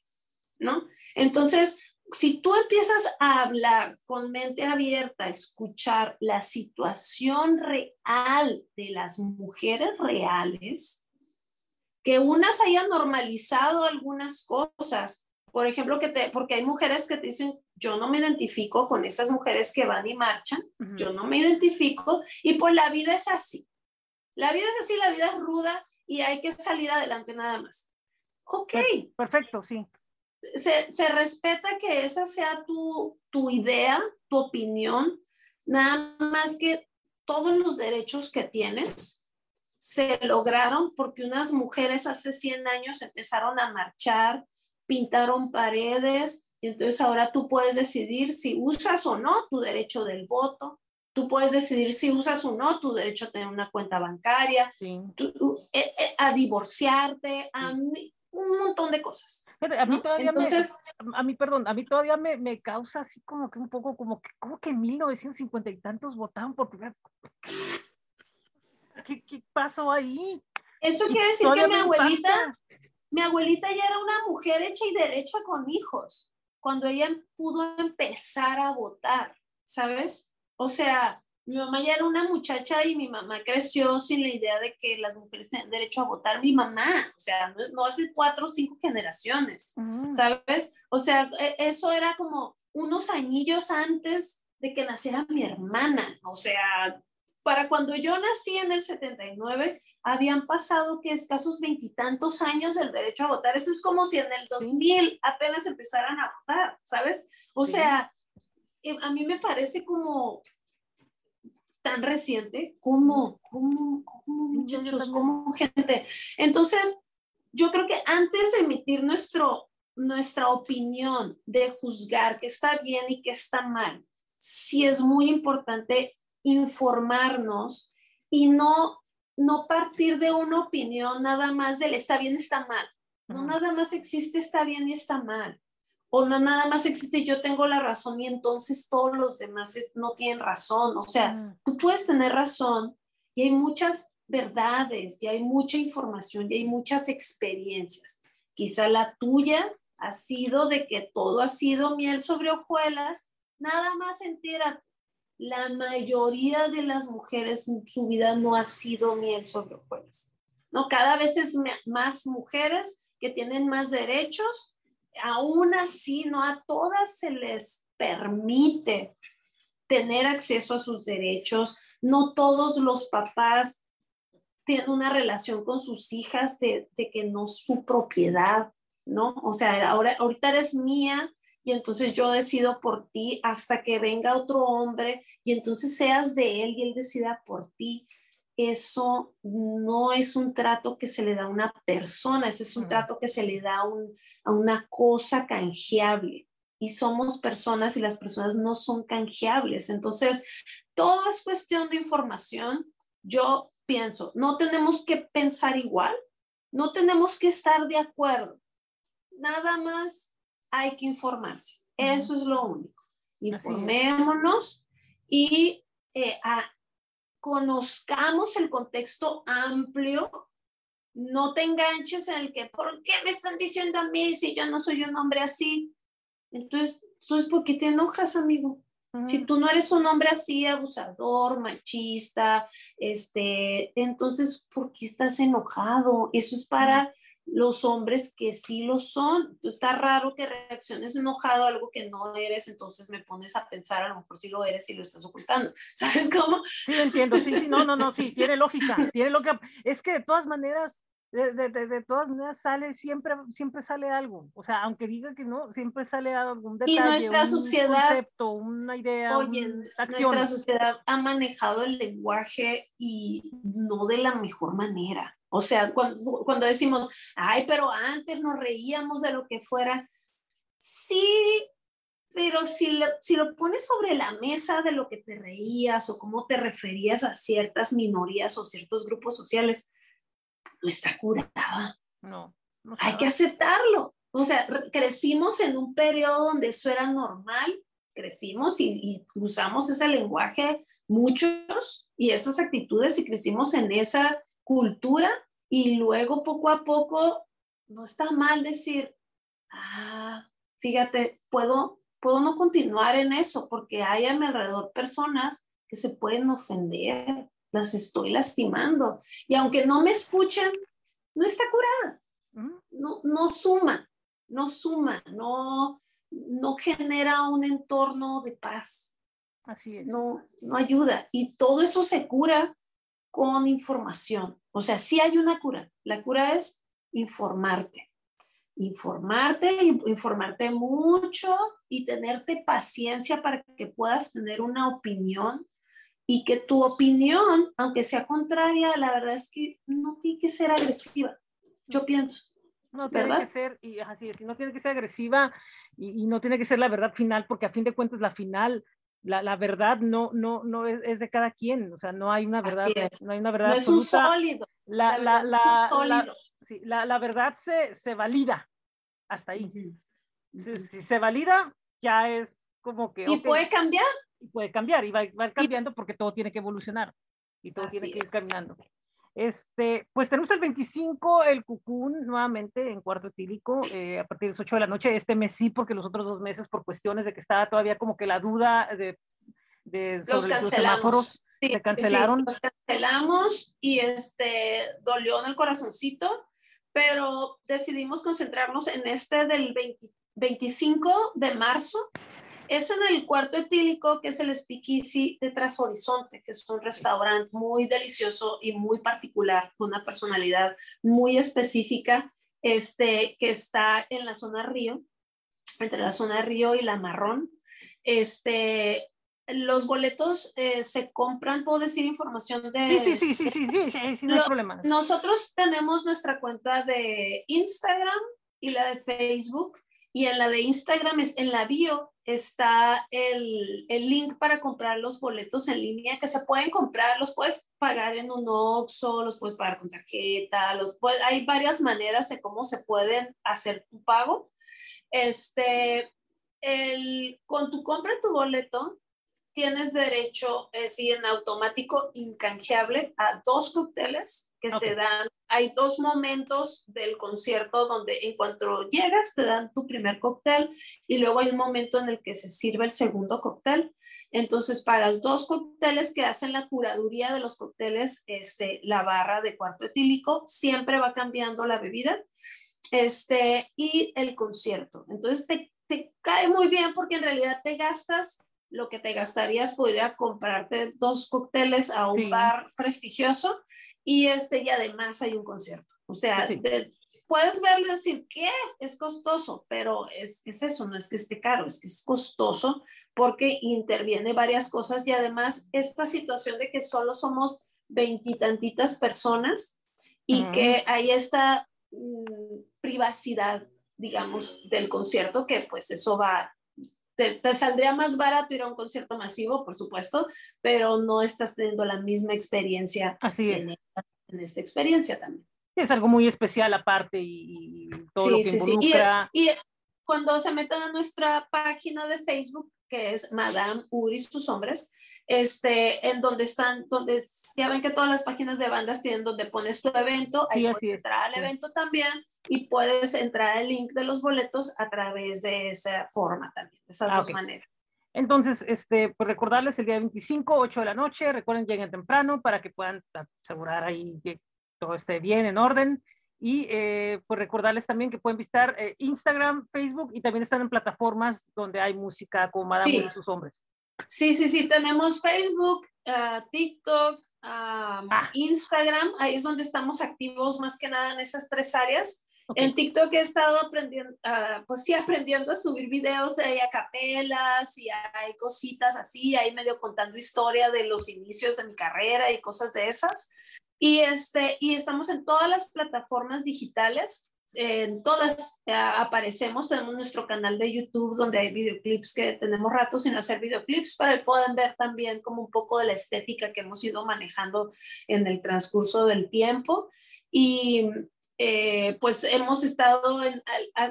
¿no? Entonces, si tú empiezas a hablar con mente abierta, a escuchar la situación real de las mujeres reales, que unas hayan normalizado algunas cosas, por ejemplo, que te, porque hay mujeres que te dicen, yo no me identifico con esas mujeres que van y marchan, yo no me identifico, y pues la vida es así. La vida es así, la vida es ruda y hay que salir adelante nada más. Ok. Perfecto, sí se, respeta que esa sea tu, tu idea, tu opinión, nada más que todos los derechos que tienes se lograron porque unas mujeres hace 100 años empezaron a marchar, pintaron paredes, y entonces ahora tú puedes decidir si usas o no tu derecho del voto, tú puedes decidir si usas o no tu derecho a tener una cuenta bancaria, eh, eh, a divorciarte, a, un montón de cosas. A mí todavía Entonces, me, a mí, perdón, a mí todavía me, me, causa así como que un poco como que, como que 1950 y tantos votaban por primera ¿Qué, ¿Qué pasó ahí? Eso quiere decir que mi abuelita, mi abuelita ya era una mujer hecha y derecha con hijos, cuando ella pudo empezar a votar, ¿sabes? O sea, mi mamá ya era una muchacha y mi mamá creció sin la idea de que las mujeres tienen derecho a votar. Mi mamá, o sea, no, no hace cuatro o cinco generaciones, mm. ¿sabes? O sea, e, eso era como unos añillos antes de que naciera mi hermana. O sea, para cuando yo nací en el 79, habían pasado que escasos veintitantos años del derecho a votar. Eso es como si en el 2000 apenas empezaran a votar, ¿sabes? O sea, eh, a mí me parece como tan reciente como, como, como muchachos, como gente. Entonces, yo creo que antes de emitir nuestro, nuestra opinión de juzgar qué está bien y qué está mal, sí es muy importante informarnos y no, no partir de una opinión nada más del está bien, está mal. No nada más existe está bien y está mal o nada más existe yo tengo la razón y entonces todos los demás no tienen razón. O sea, tú puedes tener razón y hay muchas verdades y hay mucha información y hay muchas experiencias. Quizá la tuya ha sido de que todo ha sido miel sobre hojuelas, nada más entera. La mayoría de las mujeres, su vida no ha sido miel sobre hojuelas. ¿no? Cada vez es más mujeres que tienen más derechos, aún así no a todas se les permite tener acceso a sus derechos, no todos los papás tienen una relación con sus hijas de, que no es su propiedad, ¿no? O sea, ahora, ahorita eres mía y entonces yo decido por ti hasta que venga otro hombre y entonces seas de él y él decida por ti. Eso no es un trato que se le da a una persona, ese es un trato que se le da a una cosa canjeable. Y somos personas y las personas no son canjeables. Entonces, todo es cuestión de información. Yo pienso, no tenemos que pensar igual, no tenemos que estar de acuerdo. Nada más hay que informarse. Eso es lo único. Informémonos y eh, conozcamos el contexto amplio. No te enganches en el que, ¿por qué me están diciendo a mí si yo no soy un hombre así? Entonces, entonces ¿por qué te enojas, amigo? Si tú no eres un hombre así, abusador, machista, este, entonces, ¿por qué estás enojado? Eso es para los hombres que sí lo son. Está raro que reacciones enojado a algo que no eres, entonces me pones a pensar, a lo mejor sí lo eres y lo estás ocultando. (laughs) ¿Sabes cómo? Sí, entiendo, sí, sí, no, no, no, sí, tiene lógica, tiene lógica. Es que de todas maneras, de, de, de, todas maneras sale, siempre, siempre sale algo. O sea, aunque diga que no, siempre sale algún detalle, y nuestra un sociedad, concepto, una idea, oye, nuestra sociedad ha manejado el lenguaje y no de la mejor manera. O sea, cuando, cuando decimos, ay, pero antes nos reíamos de lo que fuera, sí, pero si lo, si lo pones sobre la mesa de lo que te reías o cómo te referías a ciertas minorías o ciertos grupos sociales, no está curada. No. no Hay que aceptarlo. O sea, crecimos en un periodo donde eso era normal, crecimos y, y, usamos ese lenguaje muchos y esas actitudes y crecimos en esa cultura y luego poco a poco no está mal decir, ah, fíjate, puedo, puedo no continuar en eso porque hay a mi alrededor personas que se pueden ofender las estoy lastimando. Y aunque no me escuchen, no está curada. No, no suma, no suma, no, no genera un entorno de paz. Así es. No, no ayuda. Y todo eso se cura con información. O sea, sí hay una cura. La cura es informarte. Informarte, informarte mucho y tenerte paciencia para que puedas tener una opinión y que tu opinión, aunque sea contraria, la verdad es que no tiene que ser agresiva. Yo pienso. No tiene que ser, y así es, no tiene que ser agresiva y, y, no tiene que ser la verdad final, porque a fin de cuentas la final, la, la verdad no, no, no es, es, de cada quien, o sea, no hay una verdad, no hay una verdad. No es un sólido. La, la, la, la, sí, la, verdad se, se valida hasta ahí. Si, si, se valida, ya es como que... Y okay. puede cambiar y puede cambiar y va, va cambiando porque todo tiene que evolucionar y todo Así tiene que ir caminando. Este, pues tenemos el 25, el Cucún, nuevamente en cuarto etílico, eh, a partir de las 8 de la noche. Este mes sí, porque los otros dos meses, por cuestiones de que estaba todavía como que la duda de, de los, sobre los semáforos, sí, se cancelaron. Sí, los cancelamos y este, dolió en el corazoncito, pero decidimos concentrarnos en este del 20, 25 de marzo, es en el cuarto etílico, que es el Speakeasy de Tras Horizonte, que es un restaurante muy delicioso y muy particular, con una personalidad muy específica, este, que está en la zona Río, entre la zona Río y la Marrón. Este, los boletos eh, se compran, puedo decir información de... Sí, sí, sí, sí, sí, sí, sí no hay problema. Nosotros tenemos nuestra cuenta de Instagram y la de Facebook, y en la de Instagram, es en la bio, está el, el, link para comprar los boletos en línea que se pueden comprar, los puedes pagar en un OXXO, los puedes pagar con tarjeta, los hay varias maneras de cómo se pueden hacer tu pago. Este, el, con tu compra tu boleto, tienes derecho, es decir, en automático incanjeable a dos cócteles que okay. se dan. Hay dos momentos del concierto donde en cuanto llegas te dan tu primer cóctel y luego hay un momento en el que se sirve el segundo cóctel. Entonces pagas dos cócteles que hacen la curaduría de los cócteles, este, la barra de cuarto etílico, siempre va cambiando la bebida este, y el concierto. Entonces te, te cae muy bien porque en realidad te gastas lo que te gastarías podría comprarte dos cócteles a un sí. bar prestigioso y este y además hay un concierto. O sea, sí. de, puedes verle decir que es costoso, pero es, es eso, no es que esté caro, es que es costoso porque interviene varias cosas y además esta situación de que solo somos veintitantitas personas y que hay esta mm, privacidad, digamos, del concierto, que pues eso va, te, saldría más barato ir a un concierto masivo, por supuesto, pero no estás teniendo la misma experiencia Así En, esta, experiencia también. Es algo muy especial aparte y, todo lo que involucra. Y, y, cuando se metan a nuestra página de Facebook, que es Madame Uri sus hombres, este, en donde están, donde ya ven que todas las páginas de bandas tienen donde pones tu evento, ahí puedes entrar al evento también y puedes entrar al link de los boletos a través de esa forma también, de esas ah, dos maneras. Entonces, este, pues recordarles el día 25, 8 de la noche, recuerden lleguen temprano para que puedan asegurar ahí que todo esté bien, en orden. Y eh, pues recordarles también que pueden visitar eh, Instagram, Facebook y también están en plataformas donde hay música como Madame y sus hombres. Sí, sí, sí, tenemos Facebook, uh, TikTok, um, ah. Instagram, ahí es donde estamos activos más que nada en esas tres áreas. En TikTok he estado aprendiendo, uh, pues sí, (laughs) aprendiendo a subir videos de acapelas y hay cositas así, ahí medio contando historia de los inicios de mi carrera y cosas de esas. Y, este, y estamos en todas las plataformas digitales, en todas aparecemos, tenemos nuestro canal de YouTube donde hay videoclips que tenemos rato sin hacer videoclips para que puedan ver también como un poco de la estética que hemos ido manejando en el transcurso del tiempo. Y eh, pues hemos estado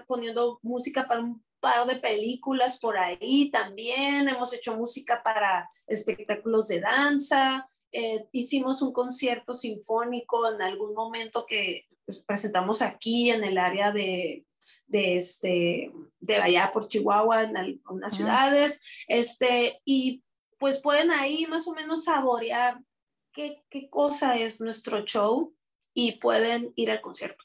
poniendo música para un par de películas por ahí también, hemos hecho música para espectáculos de danza, eh, hicimos un concierto sinfónico en algún momento que pues, presentamos aquí en el área de, de, este, de allá por Chihuahua, en algunas ciudades, este, y pues pueden ahí más o menos saborear qué, qué cosa es nuestro show y pueden ir al concierto.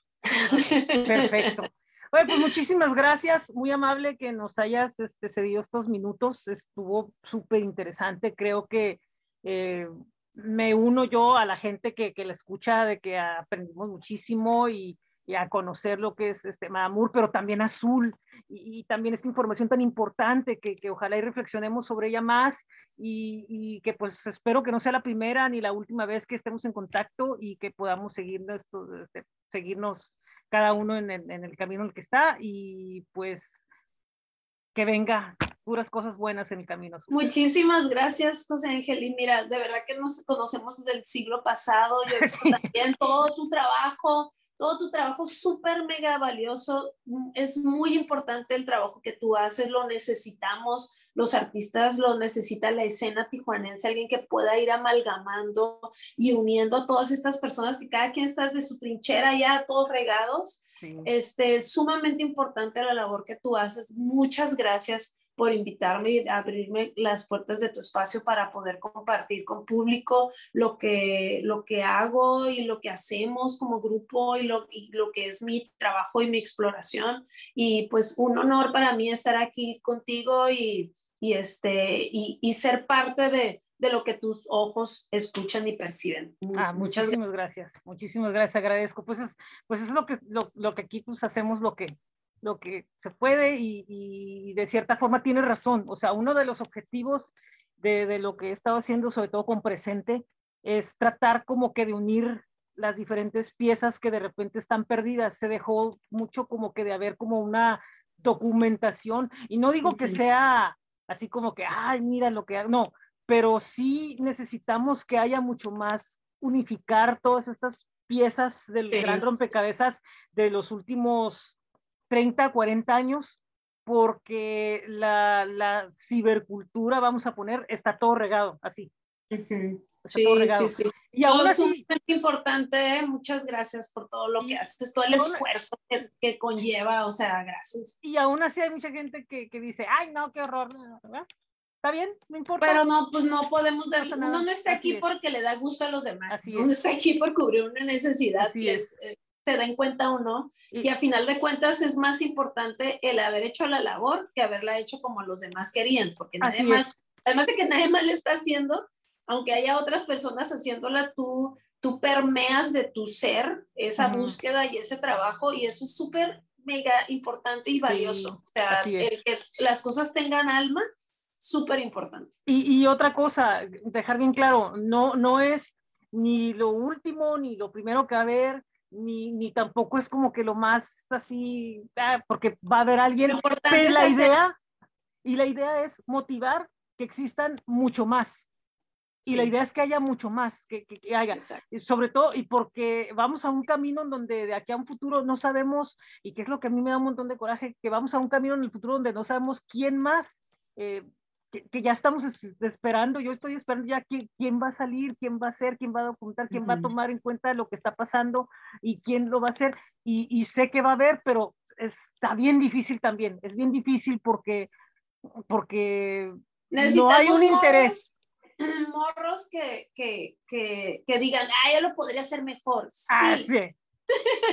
Perfecto. (laughs) Bueno, pues muchísimas gracias, muy amable que nos hayas este, cedido estos minutos, estuvo súper interesante, creo que eh, me uno yo a la gente que, que la escucha, de que aprendimos muchísimo y, a conocer lo que es este Madamur, pero también Azul, y, también esta información tan importante que, que, ojalá y reflexionemos sobre ella más y, y, que pues espero que no sea la primera ni la última vez que estemos en contacto y que podamos seguirnos, este, seguirnos cada uno en en el camino en el que está y pues que venga puras cosas buenas en el camino. Muchísimas gracias, José Ángel. Y mira, de verdad que nos conocemos desde el siglo pasado. Yo he visto (laughs) también todo tu trabajo, todo tu trabajo súper mega valioso. Es muy importante el trabajo que tú haces, lo necesitamos, los artistas lo necesita la escena tijuanense, alguien que pueda ir amalgamando y uniendo a todas estas personas que cada quien está de su trinchera ya todos regados. Este, es sumamente importante la labor que tú haces. Muchas gracias por invitarme y abrirme las puertas de tu espacio para poder compartir con público lo que, lo que hago y lo que hacemos como grupo y lo, y lo que es mi trabajo y mi exploración. Y pues un honor para mí estar aquí contigo y, y este, y, y ser parte de, de lo que tus ojos escuchan y perciben. Ah, muchísimas gracias. muchísimas gracias, agradezco. Pues es, pues es lo que, lo, lo que aquí pues hacemos, lo que, lo que se puede y, de cierta forma tiene razón. O sea, uno de los objetivos de, de, lo que he estado haciendo, sobre todo con presente, es tratar como que de unir las diferentes piezas que de repente están perdidas. Se dejó mucho como que de haber como una documentación y no digo que sea así como que, ay, mira lo que, no, pero sí necesitamos que haya mucho más unificar todas estas piezas del gran rompecabezas de los últimos 30, 40 años, porque la, la cibercultura, vamos a poner, está todo regado, así. Sí, sí, sí. Y aún así, es importante, ¿eh? muchas gracias por todo lo que haces, todo el esfuerzo que, que, conlleva, o sea, gracias. Y aún así hay mucha gente que, que dice, ay, no, qué horror, ¿verdad? Está bien, no importa. Pero no, pues no podemos dar, uno no está aquí porque le da gusto a los demás, uno está aquí por cubrir una necesidad así es. es se den cuenta o no, y a final de cuentas es más importante el haber hecho la labor que haberla hecho como los demás querían, porque nadie más, además de que nadie más le está haciendo, aunque haya otras personas haciéndola, tú, tú permeas de tu ser esa búsqueda y ese trabajo y eso es súper mega importante y valioso. o sea, el que las cosas tengan alma, súper importante. Y, y, otra cosa, dejar bien claro, no, no es ni lo último, ni lo primero que va a haber, ni, ni tampoco es como que lo más así, ah, porque va a haber alguien. Pero la idea, y la idea es motivar que existan mucho más. Y la idea es que haya mucho más, que, que, haya, sobre todo, y porque vamos a un camino en donde de aquí a un futuro no sabemos, y que es lo que a mí me da un montón de coraje, que vamos a un camino en el futuro donde no sabemos quién más, eh, que, ya estamos esperando, yo estoy esperando ya quién va a salir, quién va a ser, quién va a documentar, quién va a tomar en cuenta lo que está pasando y quién lo va a hacer, y, y sé que va a haber, pero está bien difícil también, es bien difícil porque, porque no hay un interés (clears throat) morros que, que, que, que, digan, ah, yo lo podría hacer mejor. Sí. Así,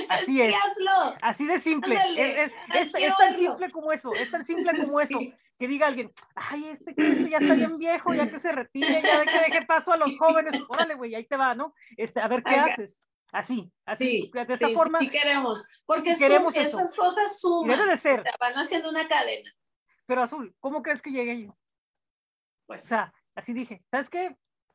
así (laughs) es. Así de simple. es, es, tan simple como eso. Es tan simple como (laughs) eso. Que diga alguien, ay, este, este, ya está bien viejo, ya que se retire, ya que deje paso a los jóvenes. Órale, güey, ahí te va, ¿no? Este, a ver qué haces. Así, así, de esa forma. Sí queremos, porque queremos esas cosas suman. Debe de ser. Van haciendo una cadena. Pero Azul, ¿cómo crees que llegue yo? Pues, o sea, así dije, ¿sabes qué?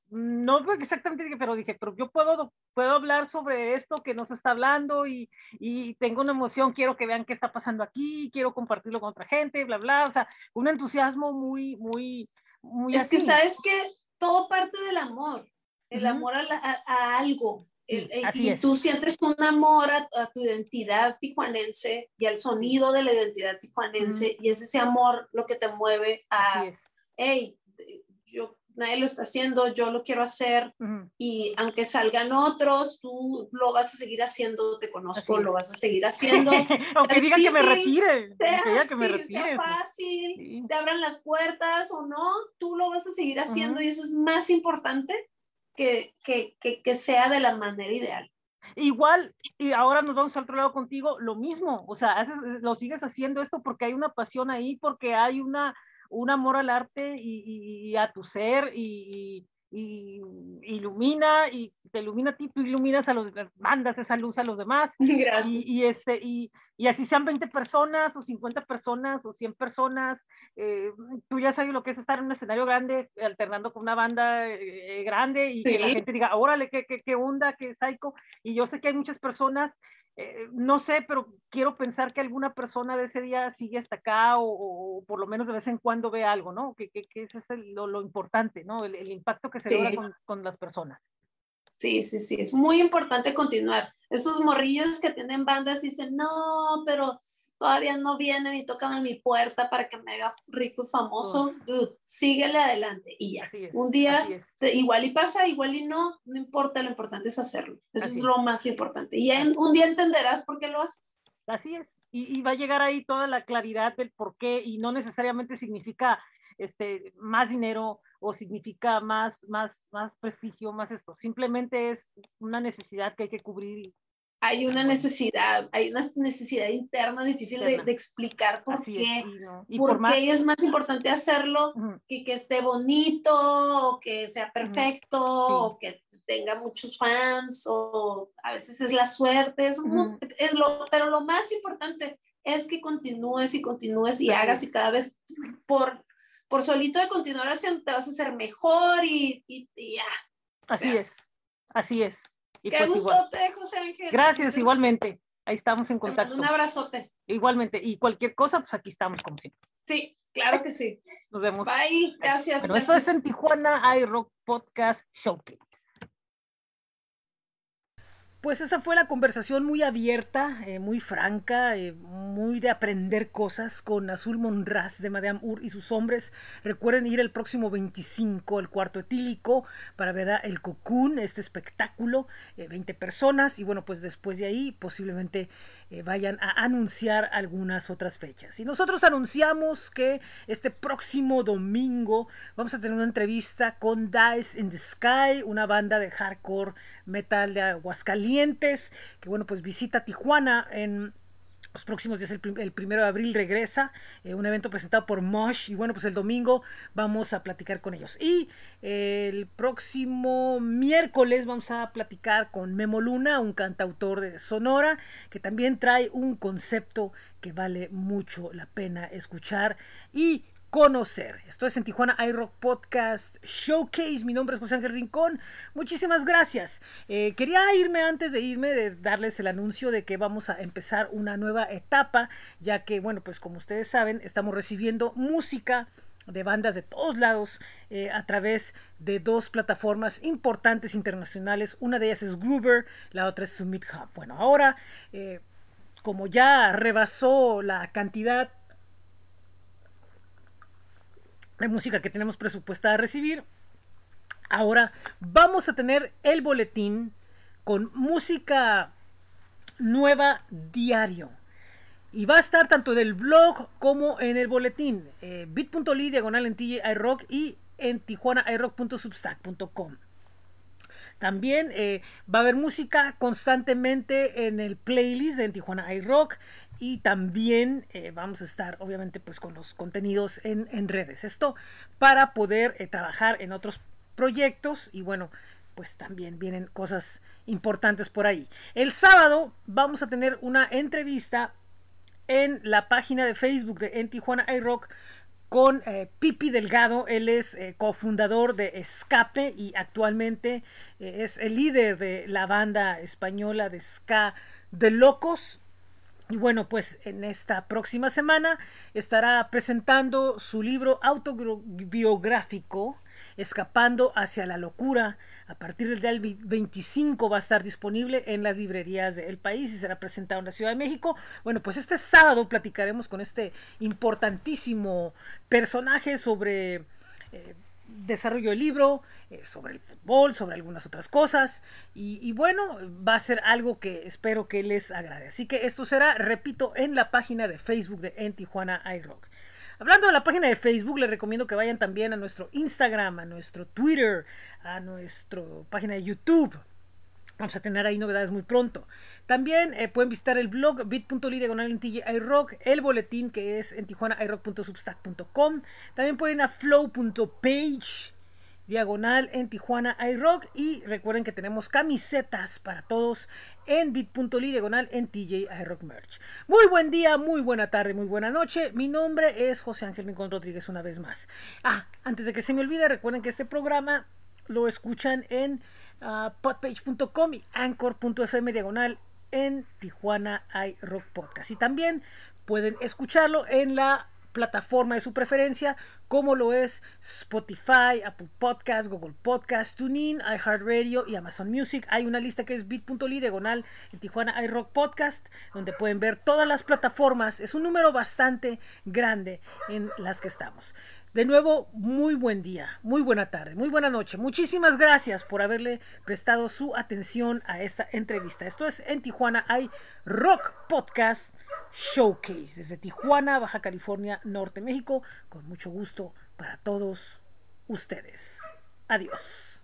No exactamente pero dije, pero yo puedo, puedo hablar sobre esto que nos está hablando y, y tengo una emoción, quiero que vean qué está pasando aquí, quiero compartirlo con otra gente, bla, bla, o sea, un entusiasmo muy, muy, muy... Es que sabes que todo parte del amor, el amor a, a, algo, y tú sientes un amor a, tu identidad tijuanense y al sonido de la identidad tijuanense, y es ese amor lo que te mueve a, hey, yo, nadie lo está haciendo, yo lo quiero hacer y aunque salgan otros, tú lo vas a seguir haciendo, te conozco, lo vas a seguir haciendo. (laughs) aunque diga que me retire, sea, que me retire. fácil, te abran las puertas o no, tú lo vas a seguir haciendo y eso es más importante que, que, que, que sea de la manera ideal. Igual, y ahora nos vamos al otro lado contigo, lo mismo, o sea, haces, lo sigues haciendo esto porque hay una pasión ahí, porque hay una, un amor al arte y, a tu ser y, ilumina y te ilumina a ti, tú iluminas a los mandas esa luz a los demás. (laughs) Gracias. Y, este, y, así sean 20 personas o 50 personas o 100 personas, eh, tú ya sabes lo que es estar en un escenario grande alternando con una banda eh, grande y que la gente diga, órale, qué, qué, qué onda, qué psycho. Y yo sé que hay muchas personas eh, no sé, pero quiero pensar que alguna persona de ese día sigue hasta acá o, por lo menos de vez en cuando ve algo, ¿no? Que, que, que ese es lo, importante, ¿no? El, impacto que se logra con, con, las personas. Sí, sí, sí, es muy importante continuar. Esos morrillos que tienen bandas dicen, no, pero todavía no vienen y tocan a mi puerta para que me haga rico y famoso, síguele adelante y ya. un día, igual y pasa, igual y no, no importa, lo importante es hacerlo. Eso es, lo más importante. Y un día entenderás por qué lo haces. Así es. Y, va a llegar ahí toda la claridad del por qué y no necesariamente significa este, más dinero o significa más, más, más prestigio, más esto. Simplemente es una necesidad que hay que cubrir hay una necesidad, hay una necesidad interna difícil de, explicar por qué. Es, por, qué es más importante hacerlo que que esté bonito, o que sea perfecto, o que tenga muchos fans, o a veces es la suerte, es, es lo, pero lo más importante es que continúes y continúes y hagas y cada vez por, por solito de continuar haciendo te vas a hacer mejor y, y, ya. Así es, así es. Qué pues gustote, José Ángel. Gracias, igualmente. Ahí estamos en contacto. Un abrazote. Igualmente. Y cualquier cosa, pues aquí estamos, como siempre. Sí, claro que sí. Nos vemos. Bye. Gracias. Bueno, esto es en Tijuana iRock Podcast Showcase. Pues esa fue la conversación muy abierta, eh, muy franca, eh, muy de aprender cosas con Azul Monraz de Madame Ur y sus hombres. Recuerden ir el próximo 25 al cuarto etílico para ver el Cocoon, este espectáculo, 20 eh, personas y bueno, pues después de ahí posiblemente vayan a anunciar algunas otras fechas. Y nosotros anunciamos que este próximo domingo vamos a tener una entrevista con Dice in the Sky, una banda de hardcore metal de Aguascalientes, que bueno, pues visita Tijuana en los próximos días, el, primero de abril regresa, eh, un evento presentado por Mosh. Y bueno, pues el domingo vamos a platicar con ellos. Y eh, el próximo miércoles vamos a platicar con Memo Luna, un cantautor de Sonora, que también trae un concepto que vale mucho la pena escuchar. Y conocer. Esto es en Tijuana iRock Podcast Showcase. Mi nombre es José Ángel Rincón. Muchísimas gracias. Eh, quería irme antes de irme de darles el anuncio de que vamos a empezar una nueva etapa, ya que, bueno, pues como ustedes saben, estamos recibiendo música de bandas de todos lados eh, a través de dos plataformas importantes internacionales. Una de ellas es Groover, la otra es Summit Hub. Bueno, ahora, eh, como ya rebasó la cantidad de música que tenemos presupuestada a recibir. Ahora vamos a tener el boletín con música nueva diario. Y va a estar tanto en el blog como en el boletín. Eh, bit.ly diagonal en TJ iRock y en tijuanairock.substack.com. También eh, va a haber música constantemente en el playlist de en Tijuana iRock y también eh, vamos a estar obviamente pues con los contenidos en, redes. Esto para poder eh, trabajar en otros proyectos y bueno pues también vienen cosas importantes por ahí. El sábado vamos a tener una entrevista en la página de Facebook de En Tijuana iRock con eh, Pipi Delgado. Él es cofundador de Escape y actualmente es el líder de la banda española de ska de Locos. Y bueno, pues en esta próxima semana estará presentando su libro autobiográfico, Escapando hacia la locura. A partir del día 25 va a estar disponible en las librerías del país y será presentado en la Ciudad de México. Bueno, pues este sábado platicaremos con este importantísimo personaje sobre eh, desarrollo del libro, eh, sobre el fútbol, sobre algunas otras cosas. Y, bueno, va a ser algo que espero que les agrade. Así que esto será, repito, en la página de Facebook de En Tijuana iRock. Hablando de la página de Facebook, les recomiendo que vayan también a nuestro Instagram, a nuestro Twitter, a nuestra página de YouTube. Vamos a tener ahí novedades muy pronto. También eh, pueden visitar el blog bit.ly diagonal en iRock, el boletín que es en tijuanairock.substack.com. También pueden a flow.page diagonal en Tijuana iRock y recuerden que tenemos camisetas para todos en bit.ly diagonal en TJ iRock Merch. Muy buen día, muy buena tarde, muy buena noche. Mi nombre es José Ángel Rincón Rodríguez una vez más. Ah, antes de que se me olvide, recuerden que este programa lo escuchan en uh, podpage.com y anchor.fm diagonal en Tijuana iRock Podcast. Y también pueden escucharlo en la plataforma de su preferencia, como lo es Spotify, Apple Podcast, Google Podcast, TuneIn, iHeartRadio y Amazon Music. Hay una lista que es bit.ly diagonal en Tijuana iRock Podcast, donde pueden ver todas las plataformas. Es un número bastante grande en las que estamos. De nuevo, muy buen día, muy buena tarde, muy buena noche. Muchísimas gracias por haberle prestado su atención a esta entrevista. Esto es en Tijuana hay Rock Podcast Showcase desde Tijuana, Baja California, Norte México, con mucho gusto para todos ustedes. Adiós.